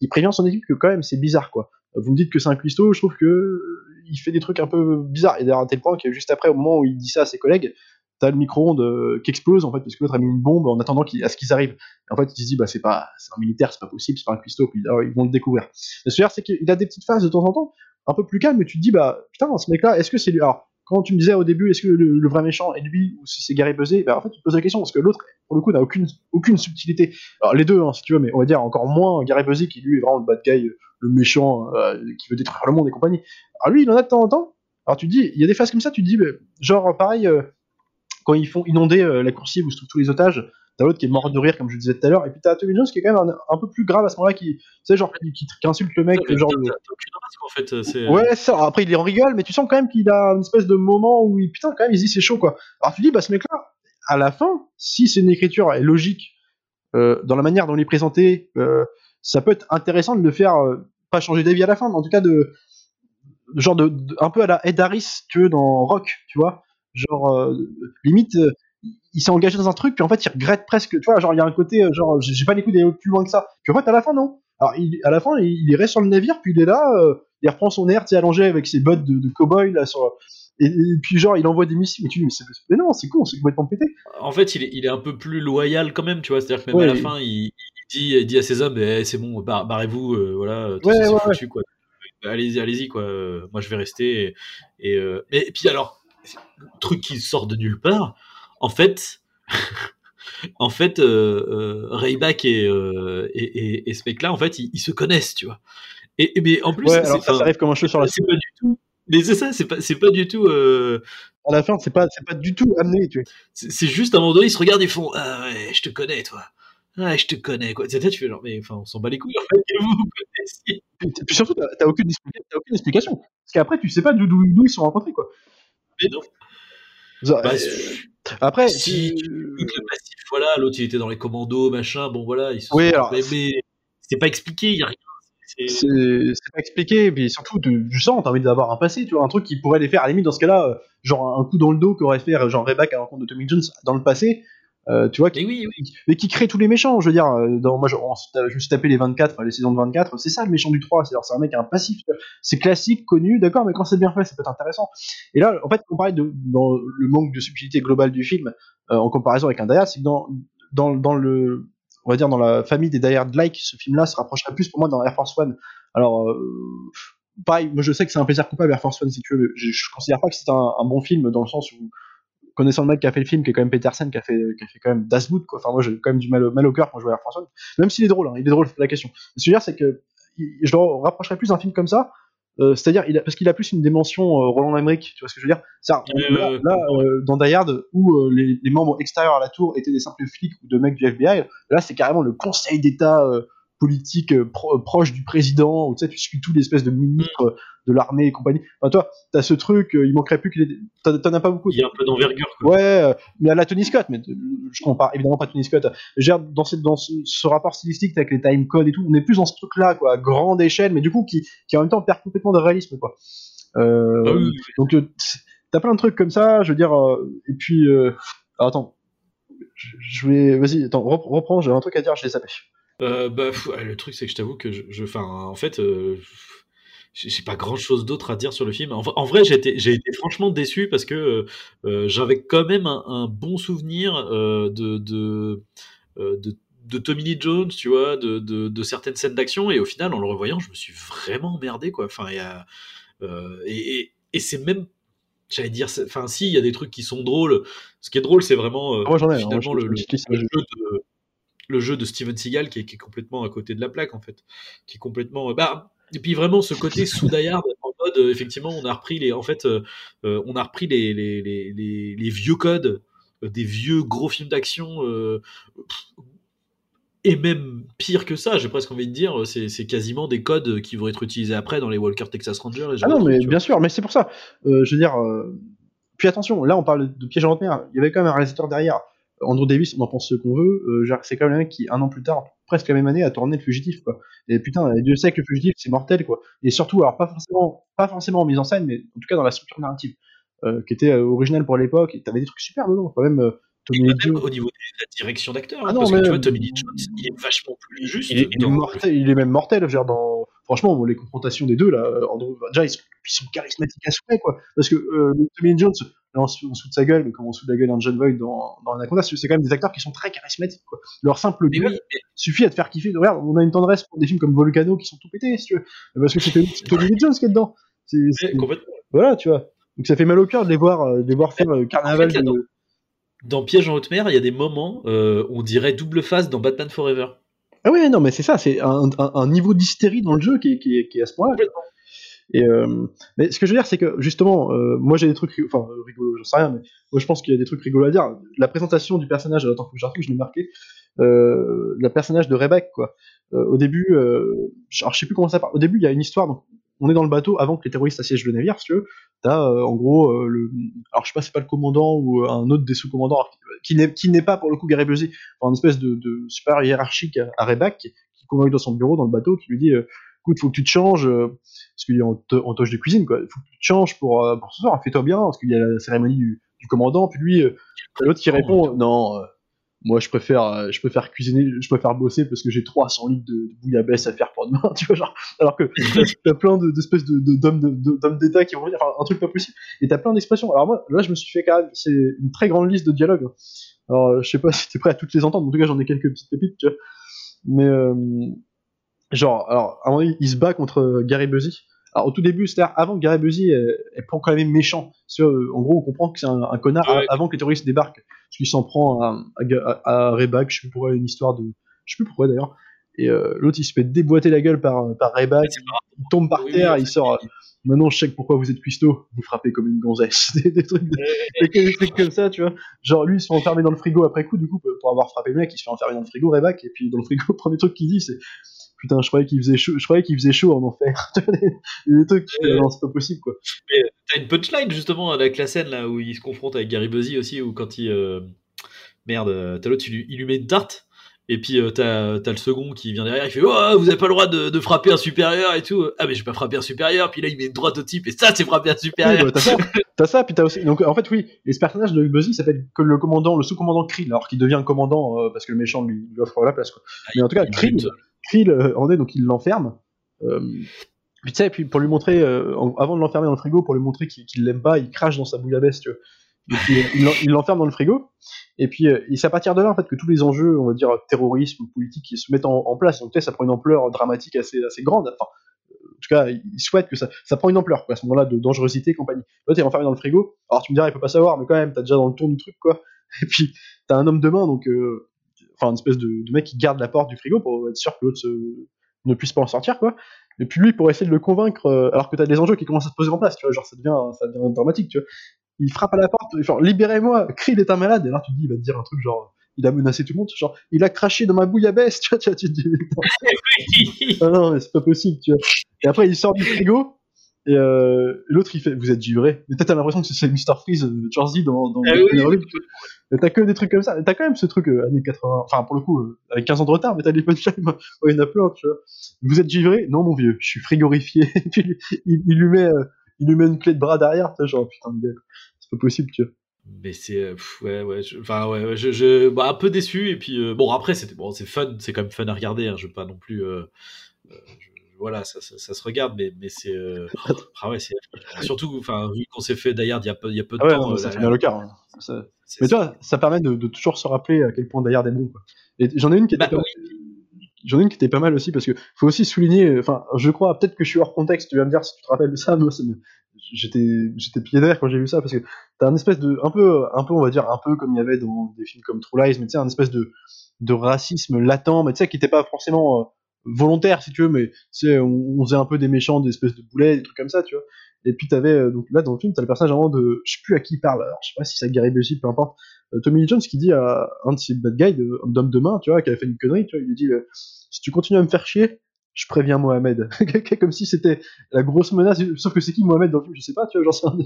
il prévient son équipe que quand même c'est bizarre quoi. Vous me dites que c'est un cuistot, je trouve que euh, il fait des trucs un peu bizarres. Et d'ailleurs à tel point que juste après, au moment où il dit ça à ses collègues, t'as le micro-ondes euh, qui explose en fait parce que l'autre a mis une bombe en attendant à ce qu'ils arrivent. Et en fait, il se dit bah c'est pas c'est un militaire, c'est pas possible, c'est pas un cuistot, puis alors, ils vont le découvrir. Mais ce c'est qu'il a des petites phases de temps en temps un peu plus calmes, mais tu te dis bah putain ce mec-là, est-ce que c'est lui? Alors quand tu me disais au début, est-ce que le, vrai méchant est lui ou si c'est Gary Busey, bah en fait tu te poses la question parce que l'autre pour le coup n'a aucune aucune subtilité. Alors les deux hein, si tu veux, mais on va dire encore moins Gary Busey qui lui est vraiment le bad guy, le méchant euh, qui veut détruire le monde et compagnie. Alors lui il en a de temps en temps. Alors tu te dis, il y a des phases comme ça, tu te dis, genre pareil, euh, quand ils font inonder euh, la coursive où se trouvent tous les otages, t'as l'autre qui est mort de rire comme je disais tout à l'heure, et puis t'as Tommy Jones qui est quand même un, un peu plus grave à ce moment-là, qui, genre qui, qui- qui insulte le mec, genre. masque, en fait. c'est- Ouais, ça. Alors, Après, il en rigole, mais tu sens quand même qu'il a une espèce de moment où il, putain, quand même, il se dit c'est chaud, quoi. Alors tu dis, bah, ce mec-là, à la fin, si c'est une écriture est logique, euh, dans la manière dont il est présenté, euh, ça peut être intéressant de le faire, euh, pas changer d'avis à la fin, mais en tout cas de, de genre de, de- un peu à la Ed Harris, tu veux, dans Rock, tu vois. Genre, euh, limite, euh, il s'est engagé dans un truc, puis en fait, il regrette presque, tu vois, genre, il y a un côté, euh, genre, j'ai pas les coups d'aller plus loin que ça. Puis en fait, à la fin, non. Alors, il, à la fin, il, il reste sur le navire, puis il est là, il reprend son air, tu allongé avec ses bottes de, de cow-boy, là, sur. Et, et puis, genre, il envoie des missiles, mais tu dis, mais, c'est- mais non, c'est con, c'est complètement pété. En fait, il est, il est un peu plus loyal quand même, tu vois. C'est-à-dire que même Ouais, à la fin, il, dit, il dit à ses hommes, eh, c'est bon, bar- barrez-vous, euh, voilà, tout Ouais, ça, c'est ouais, foutu, quoi. Allez-y, allez-y, quoi. Moi, je vais rester. Et, et, euh, et puis alors, truc qui sort de nulle part. En fait, en fait, euh, euh, Rayback et, euh, et, et, et ce mec-là, en fait, ils, ils se connaissent, tu vois. Et, et- mais en plus, Ouais, c'est- alors ça, arrive comme un cheveu sur la c'est pas du tout. Mais c'est ça, c'est pas, c'est pas du tout. À la fin, c'est pas, c'est pas du tout amené, tu vois. c'est juste à un moment donné, ils se regardent et font Ah ouais, je te connais, toi. Ah, je te connais, quoi. C'est tu fais genre, mais enfin, on s'en bat les couilles, en fait, que vous vous connaissiez. Puis, puis surtout, t'as aucune, aucune explication. Parce qu'après, tu sais pas d'où ils se sont rencontrés, quoi. Mais non. Bah, euh, c'est- après, si, le passif, voilà, l'autre il était dans les commandos, machin, bon voilà, ils se Oui, sont- alors, mais, mais c'est pas expliqué, il y a rien. C'est- pas expliqué, puis surtout, tu, tu sens, t'as envie d'avoir un passé, tu vois, un truc qui pourrait les faire, à la limite, dans ce cas-là, euh, genre un coup dans le dos qu'aurait fait euh, genre Rebecca à l'encontre de Tommy Jones dans le passé, euh, tu vois, qui, Mais oui, oui. mais qui crée tous les méchants, je veux dire, euh, dans, moi je, on je me suis tapé les 24, enfin, les saisons de 24, c'est ça le méchant du 3, c'est-à-dire c'est un mec un passif, c'est classique, connu, d'accord, mais quand c'est bien fait, ça peut être intéressant. Et là, en fait, on parlait de, dans le manque de subtilité globale du film, euh, en comparaison avec un Die Hard, c'est que dans, dans, dans le, on va dire dans la famille des Die Hard-like, ce film-là se rapprocherait plus pour moi dans Air Force One. Alors, euh, pareil, moi je sais que c'est un plaisir coupable Air Force One si tu veux, mais je, je considère pas que c'est un, un bon film dans le sens où connaissant le mec qui a fait le film, qui est quand même Petersen, qui a fait, qui a fait quand même Das Boot, quoi. Enfin, moi, j'ai quand même du mal, au- mal au cœur quand je vois Air Force One. Même s'il est drôle, hein, il est drôle, la question. Ce que je veux dire, c'est que je le rapprocherais plus d'un film comme ça, euh, c'est-à-dire, il a- parce qu'il a plus une dimension euh, Roland Emmerich, tu vois ce que je veux dire? Ça, Là, là, euh, dans Die Hard, où les, les membres extérieurs à la tour étaient des simples flics ou de mecs du FBI, là, c'est carrément le conseil d'État politique euh, pro- proche du président, où tu sais, tu suis tout l'espèce de ministre euh, de l'armée et compagnie. Enfin, toi, t'as ce truc, euh, il manquerait plus qu'il ait... T'en as pas beaucoup. Il y a un peu d'envergure. Ouais, euh, mais à la Tony Scott, mais euh, je compare évidemment pas Tony Scott. Dire, dans, cette- dans ce, ce rapport stylistique avec les time codes et tout, on est plus dans ce truc-là, quoi, à grande échelle, mais du coup, qui, qui en même temps perd complètement de réalisme, quoi. Euh, Ah oui, donc, euh, t'as plein de trucs comme ça, je veux dire, euh, et puis, euh, alors, attends, je, vais, vas-y, attends, rep- reprends, j'ai un truc à dire, je l'ai sapé. Euh, bah, pff, le truc, c'est que je t'avoue que je, en fait, euh, j'ai pas grand chose d'autre à dire sur le film. En, en vrai, j'ai été, franchement déçu parce que euh, j'avais quand même un, un bon souvenir euh, de, de, euh, de, de Tommy Lee Jones, tu vois, de, de, certaines scènes d'action. Et au final, en le revoyant, je me suis vraiment emmerdé, quoi. Enfin, il y a, euh, et, et, et c'est même j'allais dire, enfin, si, il y a des trucs qui sont drôles. Ce qui est drôle, c'est vraiment euh, Ah, Moi, j'en ai, finalement hein, le, je- le- je- je- le jeu de, le jeu de Steven Seagal qui est, qui est complètement à côté de la plaque, en fait. Qui est complètement. Bah, et puis vraiment, ce côté Hard, en mode, euh, effectivement, on a repris les. En fait, euh, euh, on a repris les, les, les, les, vieux codes euh, des vieux gros films d'action. euh, et même pire que ça, j'ai presque envie de dire, c'est c'est quasiment des codes qui vont être utilisés après dans les Walker Texas Rangers. Et Ah non, mais vois. bien sûr, mais c'est pour ça. Euh, je veux dire. euh, Puis attention, là on parle de piège en mer. Il y avait quand même un réalisateur derrière. Andrew Davis, on en pense ce qu'on veut. Euh, genre, c'est quand même un qui, un an plus tard, presque la même année, a tourné le fugitif, quoi. Et putain, et Dieu sait que le fugitif, c'est mortel, quoi. Et surtout, alors pas forcément, pas forcément en mise en scène, mais en tout cas dans la structure narrative, euh, qui était euh, originale pour l'époque. Et t'avais des trucs super dedans, quand même. euh, Tommy Lee Même Jones. au niveau de la direction d'acteur, Ah hein, parce mais- que tu vois, Tommy Lee Jones, il est vachement plus juste. Il est, il est mortel, il est même mortel. dire, dans... Franchement, bon, les confrontations des deux, là, euh, Andrew, déjà, ils sont, ils sont charismatiques à souhait, quoi. Parce que euh, Tommy Jones, là, en dessous de sa gueule, mais comme en dessous de la gueule d'un John Voight dans, dans Anaconda, c'est c'est quand même des acteurs qui sont très charismatiques, quoi. Leur simple gueule oui, mais- suffit à te faire kiffer. Regarde, on a une tendresse pour des films comme Volcano qui sont tout pétés, si tu veux. Parce que c'était c'est Tommy Jones qui est dedans. Complètement. Voilà, tu vois. Donc ça fait mal au cœur de les voir, euh, de les voir faire euh, carnaval En fait, de... Dans Piège en haute mer, il y a des moments, euh, on dirait double face dans Batman Forever. Ah ouais, non, mais c'est ça, c'est un, un- un niveau d'hystérie dans le jeu qui est, qui est, qui est à ce point-là. Et euh, mais ce que je veux dire, c'est que justement, euh, moi j'ai des trucs, enfin euh, rigolo, j'en sais rien, mais moi je pense qu'il y a des trucs rigolos à dire. La présentation du personnage, attends, faut que je retrouve, je l'ai marqué, euh, le personnage de Rebecca, quoi. Euh, au début, alors je sais plus comment ça part. Au début, il y a une histoire, donc on est dans le bateau avant que les terroristes assiègent le navire, tu veux. T'as euh, en gros le, alors je sais pas, c'est pas le commandant ou euh, un autre des sous-commandants qui n'est qui n'est pas pour le coup Gary Busey, enfin, une espèce de, de supérieur hiérarchique à, Rebecca qui, convoque dans son bureau dans le bateau, qui lui dit euh, écoute, faut que tu te changes, euh, parce qu'il est en, to- en toche de cuisine, quoi. Faut que tu te changes pour, euh, pour ce soir, fais-toi bien, parce qu'il y a la cérémonie du, du commandant. Puis lui, euh, l'autre qui répond, non, euh, moi je préfère, euh, je préfère cuisiner, je préfère bosser parce que j'ai 300 litres de, de bouillabaisse à faire pour demain, tu vois, genre. Alors que t'as- plein de- d'espèces de, d'hommes de- de- d'hommes d'État qui vont venir, enfin, un truc pas possible. Et t'as plein d'expressions. Alors moi, là, je me suis fait quand même, c'est une très grande liste de dialogues. hein. Alors, euh, je sais pas si t'es prêt à toutes les entendre, en tout cas, j'en ai quelques petites pépites, tu vois. Mais, euh, genre, alors, à un moment donné, il se bat contre euh, Gary Busey. Alors, au tout début, c'est-à-dire avant que Gary Busey euh, est pour quand même méchant. Euh, en gros, on comprend que c'est un, un connard Ouais. avant que les terroristes débarquent. Parce qu'il s'en prend à, à, Rebag, je sais plus pourquoi, une histoire de. Je sais plus pourquoi d'ailleurs. Et euh, l'autre, il se fait déboîter la gueule par, par Ouais, pas il tombe par Oui, terre, oui, il sort. Maintenant, je sais que pourquoi vous êtes cuistot, vous frappez comme une gonzesse. des, des trucs, des, des trucs comme ça, tu vois. Genre, lui, il se fait enfermer dans le frigo après coup, du coup, pour avoir frappé le mec, il se fait enfermer dans le frigo, Rebag, et puis dans le frigo, le premier truc qu'il dit, c'est Putain, je croyais qu'il faisait chaud, je croyais qu'il faisait chaud en enfer. Des, des trucs, Ouais. non, c'est pas possible, quoi. T'as une punchline justement avec la scène là où il se confronte avec Gary Busey aussi, où quand il. euh, Merde, euh, t'as l'autre, il, lui- il lui met une tarte. Et puis euh, t'as t'as le second qui vient derrière, il fait Oh, vous avez pas le droit de, de frapper un supérieur et tout. Ah, mais j'ai pas frappé un supérieur. Puis là, il met une droite au type, et ça, c'est frapper un Oui, supérieur. bah, t'as ça, t'as ça, puis t'as aussi. Donc, en fait, oui, et ce personnage de Buzzy s'appelle que le commandant, le sous-commandant Krill, alors qu'il devient commandant euh, parce que le méchant lui, lui offre la place, quoi. Mais en tout cas, Il Krill. Krill en est, donc il l'enferme. Euh, puis tu sais, puis pour lui montrer, euh, avant de l'enfermer dans le frigo, pour lui montrer qu'il qu'il l'aime pas, il crache dans sa bouillabaisse, tu vois. Il l'en- il l'enferme dans le frigo. Et puis, euh, c'est à partir de là, en fait, que tous les enjeux, on va dire, terrorisme, politique, se mettent en, place. Donc, tu sais, ça prend une ampleur dramatique assez, assez grande. Enfin, en tout cas, il souhaite que ça, ça prend une ampleur, quoi, à ce moment-là, de dangerosité et compagnie. Là, t'es enfermé dans le frigo. Alors, tu me diras, il peut pas savoir, mais quand même, t'as déjà dans le tour du truc, quoi. Et puis, t'as un homme de main, donc, euh, enfin, une espèce de, de mec qui garde la porte du frigo pour être sûr que l'autre ne puisse pas en sortir, quoi. Et puis lui, pour essayer de le convaincre, euh, alors que t'as des enjeux qui commencent à se poser en place, tu vois, genre ça devient, ça devient dramatique, tu vois. Il frappe à la porte, genre libérez-moi, Krill est un malade, et là tu te dis, il va te dire un truc genre, il a menacé tout le monde, genre, il a craché dans ma bouillabaisse, tu vois, tu, vois, tu te dis, ah non, c'est pas possible, tu vois. Et après, il sort du frigo, et euh, l'autre il fait, vous êtes givré. Mais peut-être t'as l'impression que c'est Mr. Freeze, euh, Jersey dans, dans Ah oui, T'as que des trucs comme ça. T'as quand même ce truc euh, années 80, enfin pour le coup, euh, avec 15 ans de retard, mais t'as des punchlines, ouais, il y en a plein, tu vois. Vous êtes givré? Non, mon vieux, je suis frigorifié. Il, lui met, euh, il lui met une clé de bras derrière, tu genre putain, le gars, c'est pas possible, tu vois. Mais c'est ouais ouais je- enfin ouais, je, je bah, un peu déçu et puis bon après c'était bon c'est fun c'est quand même fun à regarder hein, je veux pas non plus je voilà, ça, ça, ça se regarde, mais, mais c'est. euh, ah ouais, c'est. Surtout, enfin, vu qu'on s'est fait d'ailleurs il y a peu, il y a peu de Ah ouais, temps. non, euh, ça fait bien le quart. hein. Ça- Mais tu vois, ça permet de, de toujours se rappeler à quel point Dayard est bon. Quoi. Et j'en ai une qui était Bah, pas... J'en ai une qui était pas mal aussi parce que faut aussi souligner. Enfin, je crois peut-être que je suis hors contexte. Tu vas me dire si tu te rappelles de ça. Me- j'étais j'étais pied d'air quand j'ai vu ça parce que t'as un espèce de un peu un peu on va dire un peu comme il y avait dans des films comme True Lies, mais tu sais un espèce de de racisme latent, mais tu sais qui était pas forcément euh, volontaire si tu veux, mais on, on faisait un peu des méchants, des espèces de boulets, des trucs comme ça, tu vois. Et puis t'avais euh, donc là dans le film t'as le personnage vraiment de je sais plus à qui il parle. Alors, je sais pas si c'est Gary Busey, peu importe. Euh, Tommy Lee Jones qui dit à un de ses bad guys d'homme de main, tu vois, qui avait fait une connerie, tu vois, il lui dit euh, si tu continues à me faire chier, je préviens Mohamed. Comme si c'était la grosse menace. Sauf que c'est qui Mohamed dans le film Je sais pas, tu vois, genre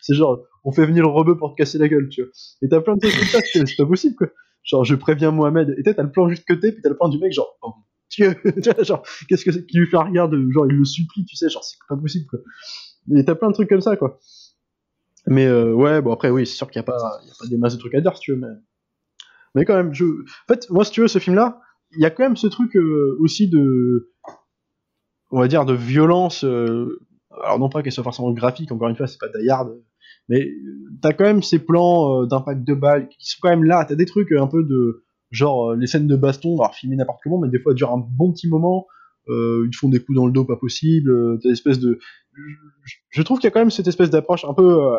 c'est genre on fait venir le rebeu pour te casser la gueule, tu vois. Et t'as plein de trucs comme ça, c'est pas possible. Genre je préviens Mohamed. Et t'as le plan juste côté, puis t'as le plan du mec genre oh Dieu, genre qu'est-ce que c'est qui lui fait un regard de genre il le supplie, tu sais, genre c'est pas possible quoi. Et t'as plein de trucs comme ça quoi. Mais euh, ouais, bon après oui, c'est sûr qu'il y a pas a pas des masses de trucs à dire si tu veux, mais mais quand même je en fait moi si tu veux ce film là il y a quand même ce truc euh, aussi de on va dire de violence euh, alors non pas qu'elle soit forcément graphique encore une fois c'est pas Die mais t'as quand même ces plans d'impact de balles qui sont quand même là t'as des trucs un peu de genre euh, les scènes de baston alors filmées n'importe comment mais des fois durent un bon petit moment. Euh, ils te font des coups dans le dos pas possible euh, espèce de je, trouve qu'il y a quand même cette espèce d'approche un peu euh,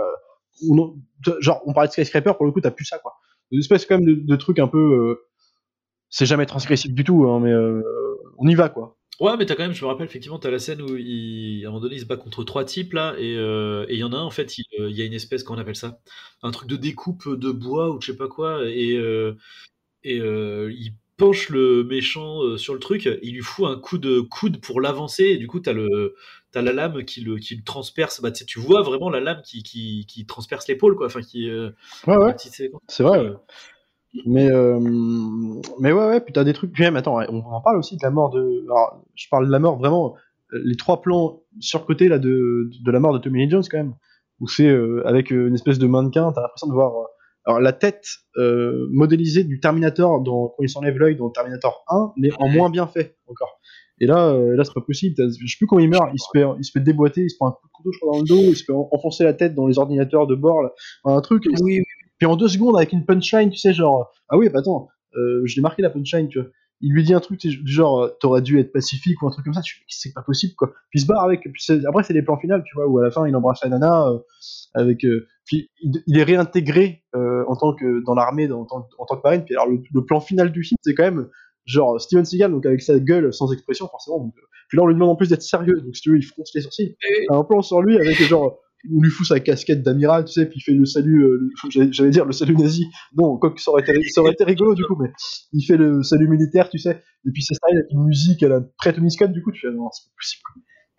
genre on parlait de skyscraper pour le coup t'as plus ça quoi. Une espèce quand même de, de truc un peu c'est jamais transgressif du tout hein, mais on y va quoi. Ouais, mais t'as quand même, je me rappelle effectivement, t'as la scène où il, à un moment donné, il se bat contre trois types là, et il y en a un en fait, il, y a une espèce, qu'on appelle ça, un truc de découpe de bois ou je sais pas quoi, et et euh, il penche le méchant euh, sur le truc, il lui fout un coup de coude pour l'avancer, et du coup t'as le t'as la lame qui le qui le transperce, bah tu vois vraiment la lame qui qui, qui transperce l'épaule quoi, enfin qui euh, ouais ouais c'est vrai ouais. Mais, mais ouais, ouais, puis t'as des trucs. Puis même, attends, on en parle aussi de la mort de. Alors, je parle de la mort vraiment. Les trois plans surcotés là de, de la mort de Tommy Lee Jones quand même, où c'est avec une espèce de mannequin, t'as l'impression de voir alors la tête euh, modélisée du Terminator dans quand il s'enlève l'œil dans Terminator 1, mais en moins bien fait encore. Et là, euh, là c'est pas possible. Je sais plus comment il meurt. Il se fait, il se fait déboîter, il se prend un coup de couteau je crois dans le dos, il se fait en- enfoncer la tête dans les ordinateurs de bord, là. Enfin, un truc. Oui, Puis en deux secondes, avec une punchline, tu sais, genre, ah oui, bah attends, euh, je l'ai marqué la punchline, tu vois. Il lui dit un truc du genre, euh, t'aurais dû être pacifique ou un truc comme ça, c'est pas possible, quoi. Puis il se barre avec, puis après, c'est les plans finaux, tu vois, où à la fin, il embrasse la nana, euh, avec, euh, puis il, il est réintégré euh, en tant que, dans l'armée, en, tant- en tant que marine, puis alors le, le plan final du film, c'est quand même, genre, Steven Seagal, donc avec sa gueule sans expression, forcément, donc, euh, puis là, on lui demande en plus d'être sérieux, donc si tu veux, il fronce les sourcils. Un plan sur lui avec, genre, on lui fout sa casquette d'amiral, tu sais, puis il fait le salut, euh, j'allais dire le salut nazi. Non, quoi que ça aurait été, ça aurait été rigolo du coup, mais il fait le salut militaire, tu sais, et puis c'est style avec une musique à la Tony Scott, du coup, tu fais non, c'est pas possible.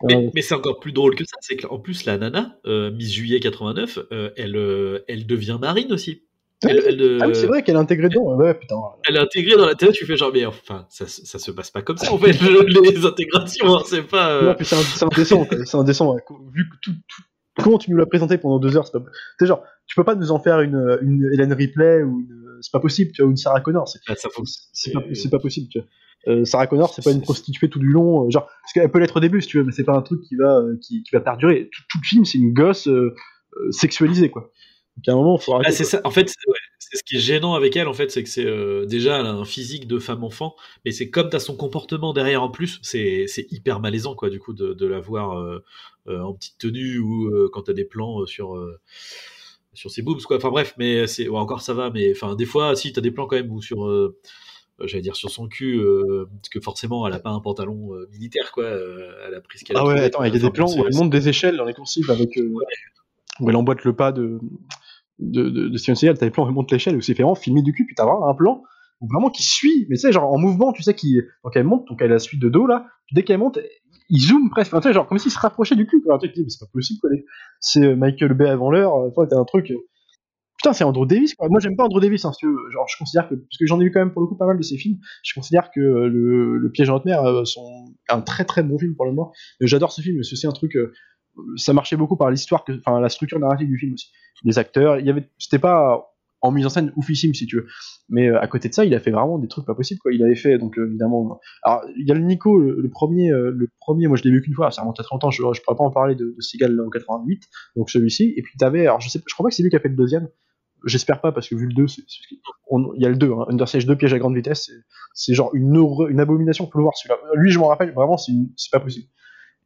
Mais, Euh, mais c'est encore plus drôle que ça, c'est qu'en plus la nana, euh, Miss Juillet 89, euh, elle, elle devient marine aussi. Elle, elle, euh, ah oui, c'est vrai qu'elle est intégrée dedans, ouais, putain. elle est intégrée dans la télé, tu fais genre, mais enfin, ça, ça se passe pas comme ça en fait, le- les intégrations, hein, c'est pas. euh, Non, puis c'est indécent, c'est indécent, vu que tout, tout, comment tu nous l'as présenté pendant deux heures, c'est pas, genre, tu peux pas nous en faire une, une Hélène Ripley ou une, c'est pas possible, tu vois, ou une Sarah Connor, c'est c'est pas, pas possible, tu vois. Euh, Sarah Connor, c'est pas une prostituée tout du long, euh, genre, parce qu'elle peut l'être au début, si tu veux, mais c'est pas un truc qui va, euh, qui, qui va perdurer. Tout, tout le film, c'est une gosse euh, euh, sexualisée, quoi. Donc à un moment, faut arrêter. Ah, c'est ça. En fait, ouais, c'est ce qui est gênant avec elle, en fait, c'est que c'est euh, déjà elle a un physique de femme enfant, mais c'est comme t'as son comportement derrière en plus, c'est hyper malaisant quoi, du coup, de, de la voir euh, euh, en petite tenue ou quand t'as des plans sur sur ses boobs quoi. Enfin bref, mais c'est ouais, encore ça va, mais enfin des fois, si t'as des plans quand même où sur euh, j'allais dire sur son cul, euh, parce que forcément elle a pas un pantalon euh, militaire quoi, elle a pris ce qu'elle a Ah ouais, trouvé, attends, il y a des plans où elle monte des échelles dans les coursives avec, où elle emboîte le pas de, de, de, de Steven Seagal, t'as des plans où elle monte l'échelle, où c'est vraiment filmer du cul, puis t'as vraiment un plan vraiment qui suit, mais tu sais, genre en mouvement, tu sais, qui, donc elle monte, donc elle la suit de dos là, dès qu'elle monte, il zoome presque, enfin, tu sais, genre comme s'il se rapprochait du cul, quoi. Tu dis, mais c'est pas possible, quoi. C'est euh, Michael Bay avant l'heure, euh, enfin, t'as un truc. euh, Putain, c'est Andrew Davis, quoi. Moi, j'aime pas Andrew Davis, hein, si. Genre, je considère que, parce que j'en ai vu quand même pour le coup pas mal de ses films, je considère que le, Piège en haute mer, sont un très très bon film pour le moment. J'adore ce film, c'est un truc, ça marchait beaucoup par l'histoire, enfin, la structure narrative du film aussi. Les acteurs, il y avait, c'était pas en mise en scène oufissime si tu veux. Mais euh, à côté de ça, il a fait vraiment des trucs pas possibles quoi. Il avait fait donc euh, évidemment. Alors il y a le Nico, le, premier, euh, le premier, moi je l'ai vu qu'une fois, ça remonte à 30 ans, je, je pourrais pas en parler de, de Seagal en 88, donc celui-ci. Et puis t'avais, alors je sais, je crois pas que c'est lui qui a fait le deuxième. J'espère pas parce que vu le 2, c'est- c'est- on- il y a le 2, hein, Under Siege 2 piège à grande vitesse, c'est- genre une horreur- une abomination, faut le voir celui-là. Lui je m'en rappelle vraiment, c'est pas possible.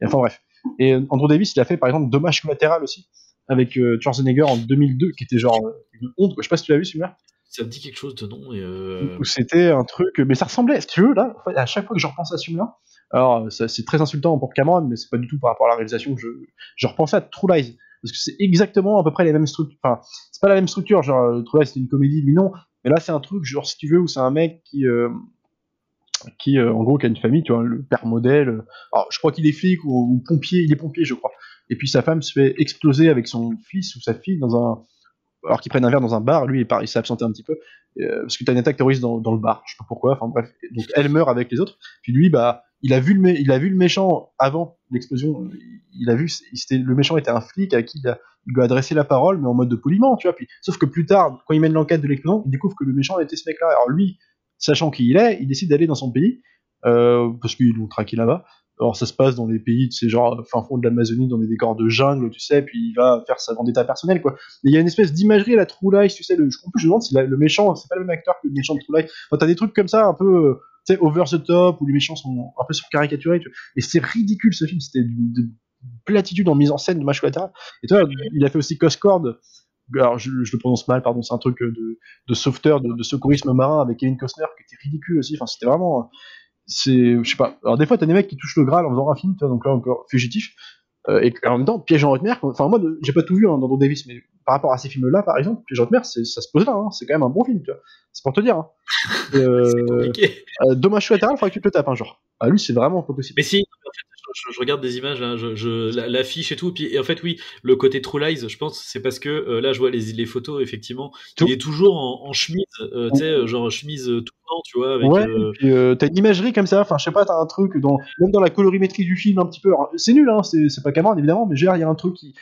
Enfin bref. Et euh, Andrew Davis, il a fait par exemple Dommage collatéral aussi avec euh, Schwarzenegger en 2002, qui était genre euh, une honte. Je sais pas si tu l'as vu celui-là. Ça me dit quelque chose de nom. Euh, c'était un truc, mais ça ressemblait, si tu veux, là, à chaque fois que je repense à celui-là, alors ça- c'est très insultant pour Cameron, mais c'est pas du tout par rapport à la réalisation que je, je repensais à True Lies, parce que c'est exactement à peu près les mêmes structures, enfin, c'est pas la même structure, genre True Lies c'était une comédie, lui non, mais là c'est un truc, genre si tu veux, où c'est un mec qui, euh, qui euh, en gros, qui a une famille, tu vois, le père modèle, euh, alors je crois qu'il est flic ou, pompier, il est pompier je crois, et puis sa femme se fait exploser avec son fils ou sa fille dans un, alors qu'ils prennent un verre dans un bar, lui il, s'est absenté un petit peu, euh, parce que t'as une attaque terroriste dans, le bar, je sais pas pourquoi, enfin bref, donc elle meurt avec les autres, puis lui bah il a vu le il a vu le méchant avant l'explosion, il a vu c'était le méchant était un flic à qui il, a, il lui a adressé la parole mais en mode de poliment, tu vois, puis sauf que plus tard quand il mène l'enquête de l'explosion, il découvre que le méchant était ce mec-là, alors lui sachant qui il est, il décide d'aller dans son pays euh, parce qu'ils l'ont traqué là-bas. Alors ça se passe dans des pays, tu sais, genre fin fond de l'Amazonie, dans des décors de jungle, tu sais, puis il va faire sa vendetta personnelle, quoi. Mais il y a une espèce d'imagerie à la True Lies, tu sais, le, je, en plus, je me demande si le méchant, c'est pas le même acteur que le méchant de True Lies. Enfin, t'as des trucs comme ça, un peu, euh, tu sais, over the top, où les méchants sont un peu surcaricaturés, tu vois. Et c'est ridicule ce film, c'était d'une platitude en mise en scène de collatéral. Et toi, il a fait aussi Coscord, alors je, je le prononce mal, pardon, c'est un truc de, de sauveteur, de, de secourisme marin avec Kevin Costner qui était ridicule aussi. Enfin, c'était vraiment, c'est, je sais pas. Alors des fois, t'as des mecs qui touchent le Graal en faisant un film, tu vois, donc là encore fugitif. Euh, et en même temps, Piège en haute mer. Enfin, moi, j'ai pas tout vu hein, dans Don Davis, mais par rapport à ces films-là, par exemple, Piège en haute mer, ça se pose là. Hein, c'est quand même un bon film, tu vois. C'est pour te dire. Hein. Et, euh, euh, Dommage collatéral, faudrait que tu te le tapes un jour. Ah, lui, c'est vraiment pas possible. Mais si, je, je regarde des images, là, je, je, la- l'affiche et tout, puis et en fait, oui, le côté True Lies, je pense, c'est parce que euh, là, je vois les, les photos, effectivement, Tout. il est toujours en, en chemise, euh, tu sais, genre chemise euh, tout blanc, tu vois, avec. ouais, et puis t'as une imagerie comme ça, enfin je sais pas, t'as un truc, dans, même dans la colorimétrie du film un petit peu, c'est nul, hein, c'est c'est pas Cameron évidemment, mais genre il y a un truc qui...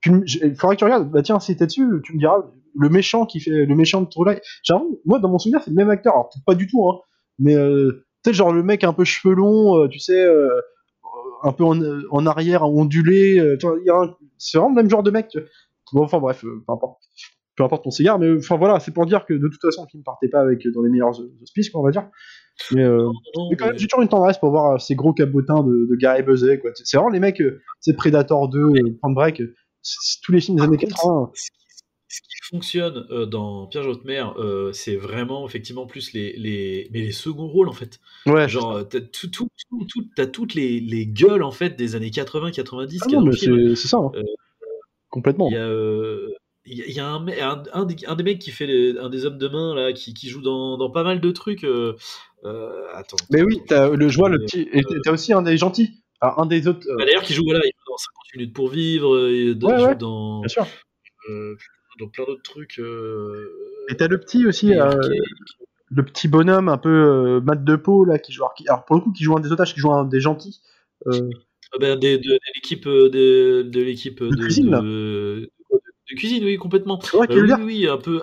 tu Il faudrait que tu regardes, bah tiens, si t'es dessus, tu me diras, le méchant qui fait le méchant de True Lies, genre, moi dans mon souvenir c'est le même acteur, alors peut-être pas du tout, hein, mais tu sais genre le mec un peu cheveux longs, euh, tu sais, euh, un peu en, en arrière, ondulé, euh, un- c'est vraiment le même genre de mec. Bon, enfin bref, euh, peu importe. Peu importe ton cigare, mais enfin voilà, c'est pour dire que de toute façon, le film partait pas avec dans les meilleurs auspices, quoi, on va dire. Mais, euh, quand même, j'ai toujours une tendresse pour voir euh, ces gros cabotins de, de Gary Buzet, quoi. C'est vraiment les mecs, euh, c'est Predator 2, euh, Point Break, euh, tous les films des années Par contre, 80. ce qui, ce qui fonctionne euh, dans Pierre haute mer, euh, c'est vraiment effectivement plus les, les, mais les seconds rôles en fait. Ouais, Genre, euh, t'as tout, tout, tout, tout- t'as toutes les, les gueules en fait des années 80-90 ah c'est c'est ça, hein. Euh, complètement. Il y a, euh, y a- y a un, me- un, un des, un des mecs qui fait les- un des hommes de main là, qui, qui joue dans, dans pas mal de trucs. attends. Mais oui, t'as le, je vois le petit, et t'as aussi un des gentils, un des autres, bah, D'ailleurs, qui joue voilà, il joue dans 50 minutes pour vivre, et Ouais, il joue ouais. dans, bien sûr. euh, dans plein d'autres trucs. euh, Et t'as le petit aussi, euh, le petit bonhomme un peu euh, mat de peau là, qui joue, alors, qui- alors, pour le coup, qui joue un des otages, qui joue un des gentils. Euh, Ah ben, des- de, de l'équipe euh, de, de l'équipe de, cuisine, là. de, de cuisine, oui, complètement. Euh, veut oui, oui, oui, un peu,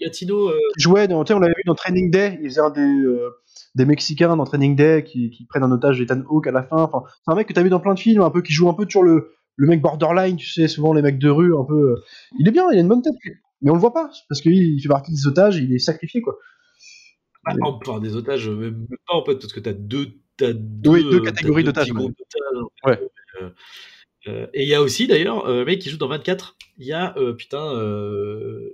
latino. euh, jouait dans, on l'avait vu dans Training Day, il faisait un des, euh, des Mexicains dans Training Day qui, qui prennent un otage Ethan Hawke à la fin. Enfin, c'est un mec que t'as vu dans plein de films, un peu qui joue un peu toujours le, le mec borderline, tu sais, souvent les mecs de rue, un peu. euh, Il est bien, il a une bonne tête, mais on le voit pas parce qu'il il fait partie des otages, il est sacrifié quoi. Ah, Mais- en- enfin, des otages, euh, même pas en fait, parce que t'as deux, t'as deux, Oui, deux catégories d'otages, ouais. euh, euh, et il y a aussi d'ailleurs un mec qui joue dans 24. Il y a putain,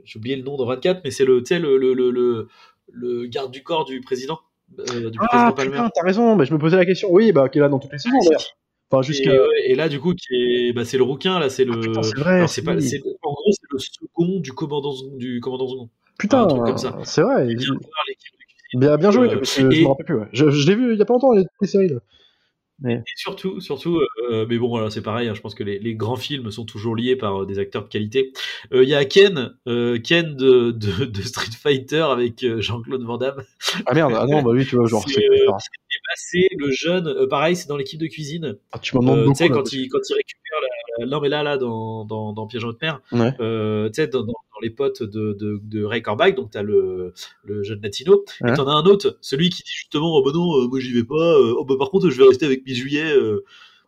j'ai oublié le nom dans 24, mais c'est le, le, le, le, le, le garde du corps du président, euh, du Ah président Palmer. putain, t'as raison, mais je me posais la question. Oui, bah qui est là dans toutes les saisons Enfin Et, jusqu'à. ouais, et là, du coup, qui est, bah, c'est le rouquin, là, c'est le. Ah, putain, c'est vrai. alors, c'est pas, c'est- en gros, c'est le second du commandant, du commandant second. Putain, un truc comme ça. c'est vrai. Il. Bien, bien joué, Euh, parce que je et- me rappelle plus. Ouais. Je, je l'ai vu il y a pas longtemps les, les séries là. Et surtout, surtout, euh, mais bon, voilà, c'est pareil. hein, je pense que les, les grands films sont toujours liés par euh, des acteurs de qualité. Euh, Il y a Ken, euh, Ken de, de, de Street Fighter avec euh, Jean-Claude Van Damme. Ah merde, ah non, bah oui, tu vois, genre. C'est, c'est- euh, c'est le jeune, euh, pareil, c'est dans l'équipe de cuisine. Ah, tu m'en demandes Euh, tu sais, quand, il, quand il récupère la, Non, mais là, là, dans, dans, dans Piège en haute mer, Ouais. euh, tu sais, dans, dans- les potes de, de, de Ray Corbach, donc t'as le, le jeune latino, Ouais. et t'en as un autre, celui qui dit justement, oh bah non, moi j'y vais pas, oh bah par contre, je vais rester avec mes juillet.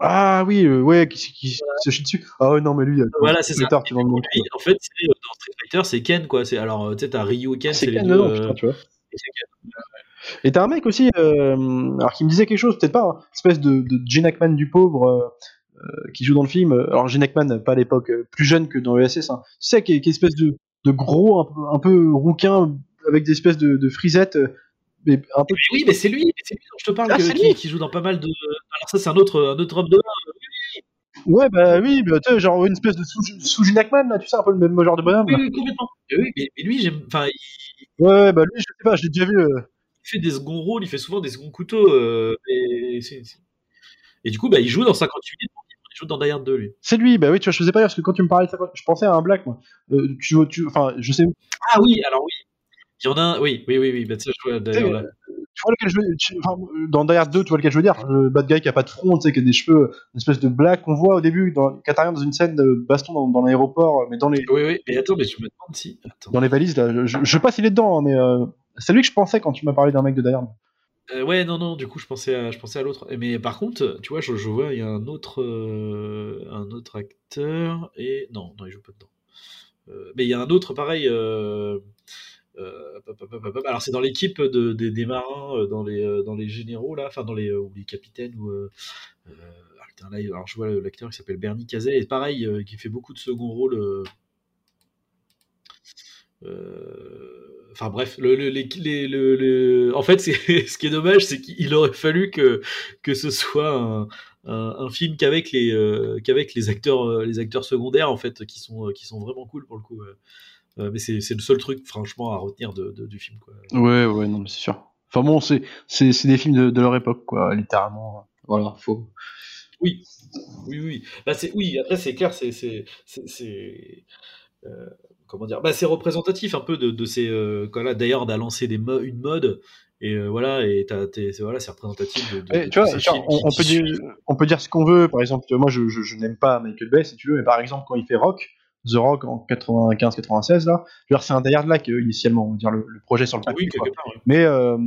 Ah oui, euh, ouais, qui, qui se chie dessus. Ah ouais, non, mais lui, Voilà, c'est. Twitter, tu demandes Lui, en fait, dans Street Fighter, c'est Ken, quoi. Alors, tu sais, t'as Ryu et Ken, C'est les Ken deux. euh, putain, tu vois. et Ken. Et t'as un mec aussi, euh, alors qui me disait quelque chose, peut-être pas, hein, espèce de, de Gene Hackman du pauvre euh, euh, qui joue dans le film. Alors Gene Hackman, pas à l'époque, plus jeune que dans ESS. Hein. Tu sais, qui est, qui est espèce de, de gros, un peu, un peu rouquin, avec des espèces de, de frisettes, mais un peu. Mais oui, mais c'est lui, c'est lui dont je te parle, Ah, que- c'est qui, lui qui joue dans pas mal de. Alors, ça, c'est un autre, un autre homme de Ouais, bah oui, bah, tu genre une espèce de Gene Hackman, là, tu sais, un peu le même genre de bonhomme. Oui, oui, complètement. Mais oui, mais, mais lui, j'aime. Enfin, il, Ouais, bah lui, je sais pas, je l'ai déjà vu. euh, fait des seconds rôles, il fait souvent des seconds couteaux. euh, et, et du coup, bah, il joue dans 58 minutes, il joue dans Die Hard 2, lui. C'est lui, bah oui, tu vois, je faisais pas parce que quand tu me parlais de ça, je pensais à un black, moi. Euh, tu, tu, enfin, je sais, Ah oui, alors oui. Il y en a un, oui, oui, oui, oui. Bah, je vois d'ailleurs Tu sais, là. tu vois lequel je veux tu- enfin, euh, dans Die Hard 2, tu vois lequel je veux dire Le bad guy qui a pas de front, tu sais, qui a des cheveux, une espèce de black qu'on voit au début, dans, qui intervient dans une scène de baston dans, dans l'aéroport, mais dans les, Oui, oui, mais attends, mais je me demande si. Attends. dans les valises, là. Je, je, je sais pas s'il est dedans, hein, mais euh, c'est lui que je pensais quand tu m'as parlé d'un mec de Hard. Euh, ouais, non, non, du coup, je pensais à, l'autre. Mais par contre, tu vois, je, je vois, il y a un autre, euh, acteur, non, non, il joue pas dedans. Euh, mais il y a un autre, pareil. alors, c'est dans l'équipe de, des, marins, dans les, généraux, là, enfin, dans les, ou les capitaines, ou. ah, alors, je vois l'acteur qui s'appelle Bernie Cazet, et pareil, qui fait beaucoup de second rôle. Euh, Enfin bref, le, le, les- les- le- le- en fait, ce qui est dommage, c'est qu'il aurait fallu que, que ce soit un, un, un film qu'avec les, euh, qu'avec les acteurs, euh, les acteurs secondaires en fait, qui sont, qui sont vraiment cool pour le coup. euh. Mais c'est, le seul truc, franchement, à retenir de, de- du film. Quoi. Ouais, ouais, non, mais c'est sûr. Enfin bon, c'est, des films de, de leur époque, quoi, littéralement. Voilà, faut. Oui, oui, oui. Bah, oui, après, c'est clair, c'est, euh, comment dire bah, C'est représentatif un peu de, de ces. Euh, quand là, d'ailleurs, a lancé des mo- une mode. Et euh, voilà, et voilà, c'est représentatif de, de, Eh, tu vois, genre, on, peut dire, on peut dire ce qu'on veut. Par exemple, moi, je, je, je n'aime pas Michael Bay, si tu veux, mais par exemple, quand il fait Rock, The Rock en 95-96, là, c'est un Die Hard là, initialement, on va dire le, le projet sur le papier. Oui, quoi. part. mais euh,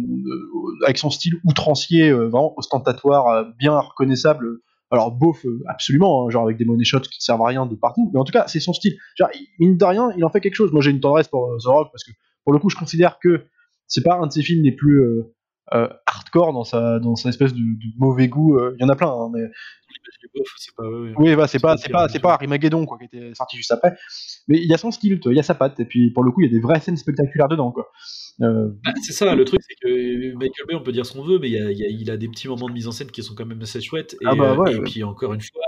avec son style outrancier, euh, vraiment ostentatoire, bien reconnaissable. Alors beauf, absolument, hein, genre avec des money shots qui ne servent à rien de partout, mais en tout cas, c'est son style. Genre, mine de rien, il en fait quelque chose. Moi, j'ai une tendresse pour euh, The Rock parce que, pour le coup, je considère que c'est pas un de ses films les plus euh, euh, hardcore dans sa, dans sa espèce de, de mauvais goût. euh, Il y en a plein, hein, mais c'est pas. oui, bah, c'est pas, c'est pas, c'est pas. Armageddon quoi, qui était sorti juste après. Mais il y a son style, il y a sa patte, et puis pour le coup, il y a des vraies scènes spectaculaires dedans, quoi. Euh, Bah, c'est ça, le truc, c'est que Michael Bay, on peut dire ce qu'on veut, mais il, y a, il, y a, il a des petits moments de mise en scène qui sont quand même assez chouettes. Et, Ah bah ouais, et ouais. puis, encore une fois,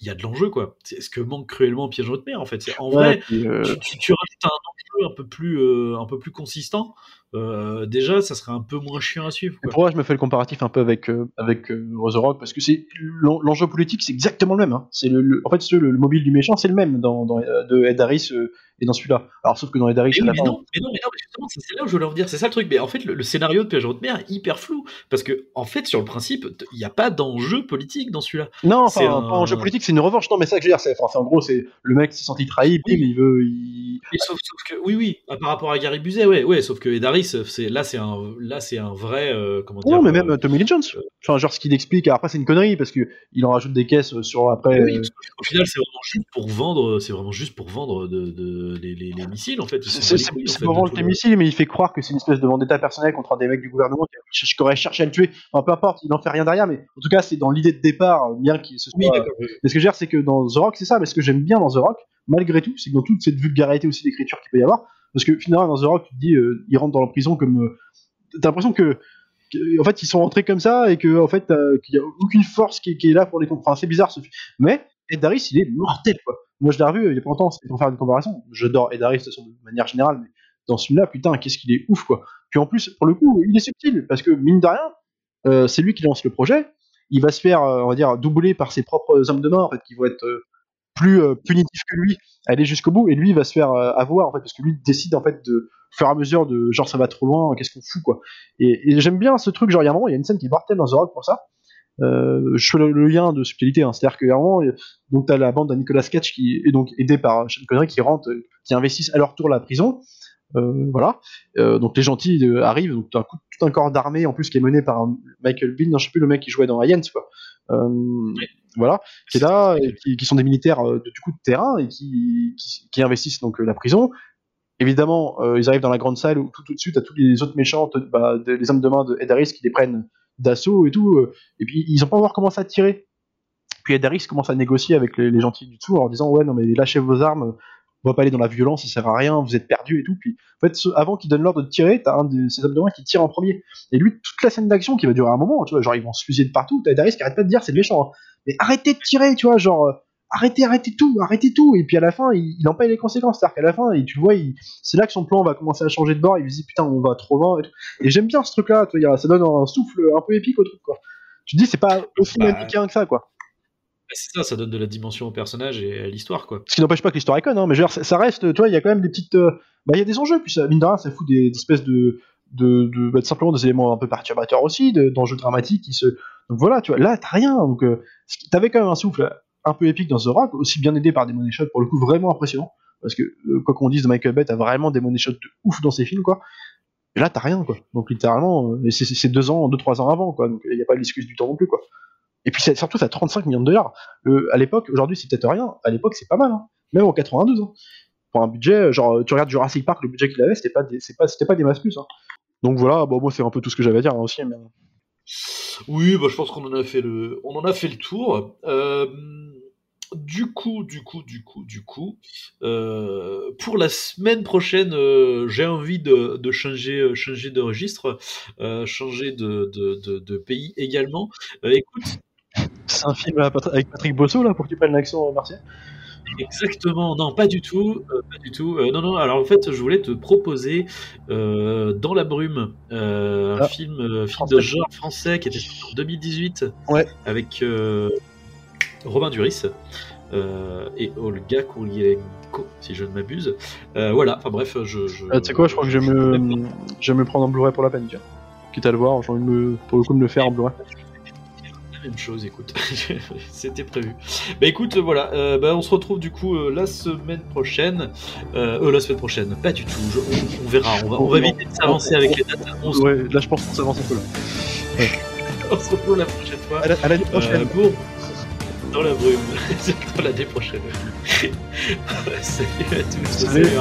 il y a de l'enjeu, quoi. C'est ce que manque cruellement Piège haute mer, en fait. C'est, en ouais, vrai, puis, tu, tu, tu rajoutes un enjeu un peu plus, un peu plus consistant. Euh, déjà, ça serait un peu moins chiant à suivre. Et Quoi. pour moi, je me fais le comparatif un peu avec euh, avec euh, The Rock parce que c'est l'en- l'enjeu politique, c'est exactement le même. Hein. C'est le, le- en fait, le, le mobile du méchant, c'est le même dans, dans euh, de Ed Harris euh, et dans celui-là. Alors sauf que dans Ed Harris, Mais oui, mais non, mais non, mais non, mais justement, c'est là où je voulais en venir. C'est ça le truc. Mais en fait, le, scénario de Piège haute mer est hyper flou. Parce que, en fait, sur le principe, il n'y a pas d'enjeu politique dans celui-là. non, enfin, un- pas enjeu politique, c'est une revanche. Non, mais ça que je veux dire, c'est, enfin, en gros, c'est le mec s'est senti trahi, bim, il veut, il... Mais sauf, sauf que oui oui par rapport à Gary Buzet ouais ouais sauf que C'est là c'est un là c'est un vrai euh, comment dire non, mais euh, même euh, Tommy Lee Jones. Enfin, genre ce qu'il explique. Après, c'est une connerie parce que il en rajoute des caisses euh, sur après. oui, euh, qu'au final c'est vraiment juste pour vendre c'est vraiment juste pour vendre de, de- les, les- les missiles en fait C'est les pour vendre tout tes le- missiles, mais il fait croire que c'est une espèce de vendetta personnelle contre un des mecs du gouvernement qui, qui aurait cherché à le tuer. Enfin, peu importe, il n'en fait rien derrière, mais en tout cas, c'est dans l'idée de départ, euh, bien qu'il se soit. oui d'accord oui. Mais ce que je veux dire, c'est que dans The Rock, c'est ça, mais ce que j'aime bien dans The Rock, malgré tout, c'est que dans toute cette vulgarité aussi d'écriture qu'il peut y avoir, parce que finalement, dans The Rock, tu te dis, euh, ils rentrent dans la prison comme. euh, T'as l'impression que. En fait, ils sont rentrés comme ça et que en fait, qu'il n'y a aucune force qui, est là pour les comprendre. C'est bizarre ce film. Mais Ed Harris, il est mortel, quoi. Moi, je l'ai revu euh, il y a pas longtemps, c'était pour faire une comparaison. J'adore Ed Harris de manière générale, mais dans ce film-là, putain, qu'est-ce qu'il est ouf, quoi. Puis en plus, pour le coup, il est subtil, parce que mine de rien, euh, c'est lui qui lance le projet. Il va se faire, on va dire, doubler par ses propres hommes de main, en fait, qui vont être plus euh, punitif que lui à aller jusqu'au bout. Et lui va se faire euh, avoir en fait parce que lui décide en fait de au fur et à mesure de genre ça va trop loin qu'est-ce qu'on fout quoi. Et, j'aime bien ce truc genre il y a un moment il y a une scène qui est mortelle dans The Rock pour ça. Euh, je fais le, lien de subtilité hein, c'est à dire qu'à un moment donc t'as la bande à Nicolas Cage qui est donc aidé par Sean Connery qui rentre qui investissent à leur tour la prison. Voilà. Donc les gentils arrivent donc coup, tout un corps d'armée en plus qui est mené par Michael Bean non je sais plus le mec qui jouait dans Aliens quoi voilà. Qui est là et qui, qui sont des militaires euh, de, du coup de terrain et qui, qui, qui investissent donc euh, la prison. Évidemment euh, ils arrivent dans la grande salle où tout, tout de suite à tous les autres méchants bah, de- les hommes de main de Ed Harris qui les prennent d'assaut et tout et puis ils ont pas encore commencé à tirer. Puis Ed Harris commence à négocier avec les, les gentils du dessous en leur disant ouais non mais lâchez vos armes on va pas aller dans la violence ça sert à rien vous êtes perdus et tout. Puis en fait avant qu'ils donnent l'ordre de tirer t'as un de ces hommes de main qui tire en premier. Et lui toute la scène d'action qui va durer un moment tu vois genre ils vont se fusiller de partout t'as Ed Harris qui arrête pas de dire c'est méchant hein. Mais arrêtez de tirer tu vois genre euh, arrêtez arrêtez tout arrêtez tout et puis à la fin il, il en paye les conséquences c'est à dire qu'à la fin il- tu le vois c'est là que son plan va commencer à changer de bord il se dit putain on va trop loin et, tout. et j'aime bien ce truc là tu vois, il y a- ça donne un souffle un peu épique au truc quoi tu te dis c'est pas aussi Bah, que ça quoi Bah, C'est ça, ça donne de la dimension au personnage et à l'histoire, quoi. Ce qui n'empêche pas que l'histoire est conne, hein, mais ça- ça reste, tu vois, il y a quand même des petites. euh, bah, il y a des enjeux, puis ça, mine de rien, ça fout des, des espèces de. De, de bah, simplement des éléments un peu perturbateurs aussi, de- d'enjeux dramatiques qui se. Donc voilà, tu vois, là, t'as rien. Donc, euh, t'avais quand même un souffle un peu épique dans The Rock, aussi bien aidé par des money shots, pour le coup, vraiment impressionnant. Parce que, euh, quoi qu'on dise de Michael Bay, t'as vraiment des money shots de ouf dans ses films, quoi. Et là, t'as rien, quoi. Donc, littéralement, euh, c'est- deux ans, deux, trois ans avant, quoi. Donc, il n'y a pas l'excuse du temps non plus, quoi. Et puis, surtout, ça 35 millions de dollars. Euh, à l'époque, aujourd'hui, c'est peut-être rien. À l'époque, c'est pas mal, hein. Même en 92, hein. Pour un budget, genre, tu regardes Jurassic Park, le budget qu'il avait, c'était pas des, pas, c'était pas des masses plus, hein. Donc voilà, bon, moi, c'est un peu tout ce que j'avais à dire, hein, aussi, mais... Oui, bah, je pense qu'on en a fait le, on en a fait le tour. Euh, du coup, du coup, du coup, du coup, euh, pour la semaine prochaine, euh, j'ai envie de, de changer, euh, changer de registre, euh, changer de, de, de, de pays également. Euh, écoute, C'est un film avec Patrick Bosso, là, pour que tu prennes l'accent euh, martien Exactement, non, pas du tout, euh, pas du tout. Euh, non, non. Alors en fait, je voulais te proposer euh, dans la brume, un Ah, film, film français. de genre français qui était sorti en 2018, Ouais. avec Robin Duris et Olga Kurylenko, si je ne m'abuse. Voilà. Enfin bref, je. je Ah, tu sais quoi, je crois que je vais me, je vais me prendre en Blu-ray pour la peine, tiens. Quitte à le voir, j'ai envie de me, pour le coup de me le faire en Blu-ray. Même chose, écoute. C'était prévu. Bah écoute, voilà. euh, bah, on se retrouve du coup euh, la semaine prochaine. Euh, euh, la semaine prochaine, pas du tout. Je- on, on verra. On va, on va éviter de s'avancer avec les dates. On se, Ouais, là, je pense qu'on s'avance un peu, là. on se retrouve la prochaine fois. À la- à l'année prochaine. Euh, pour dans la brume. dans l'année prochaine. Salut à tous. Salut. Salut.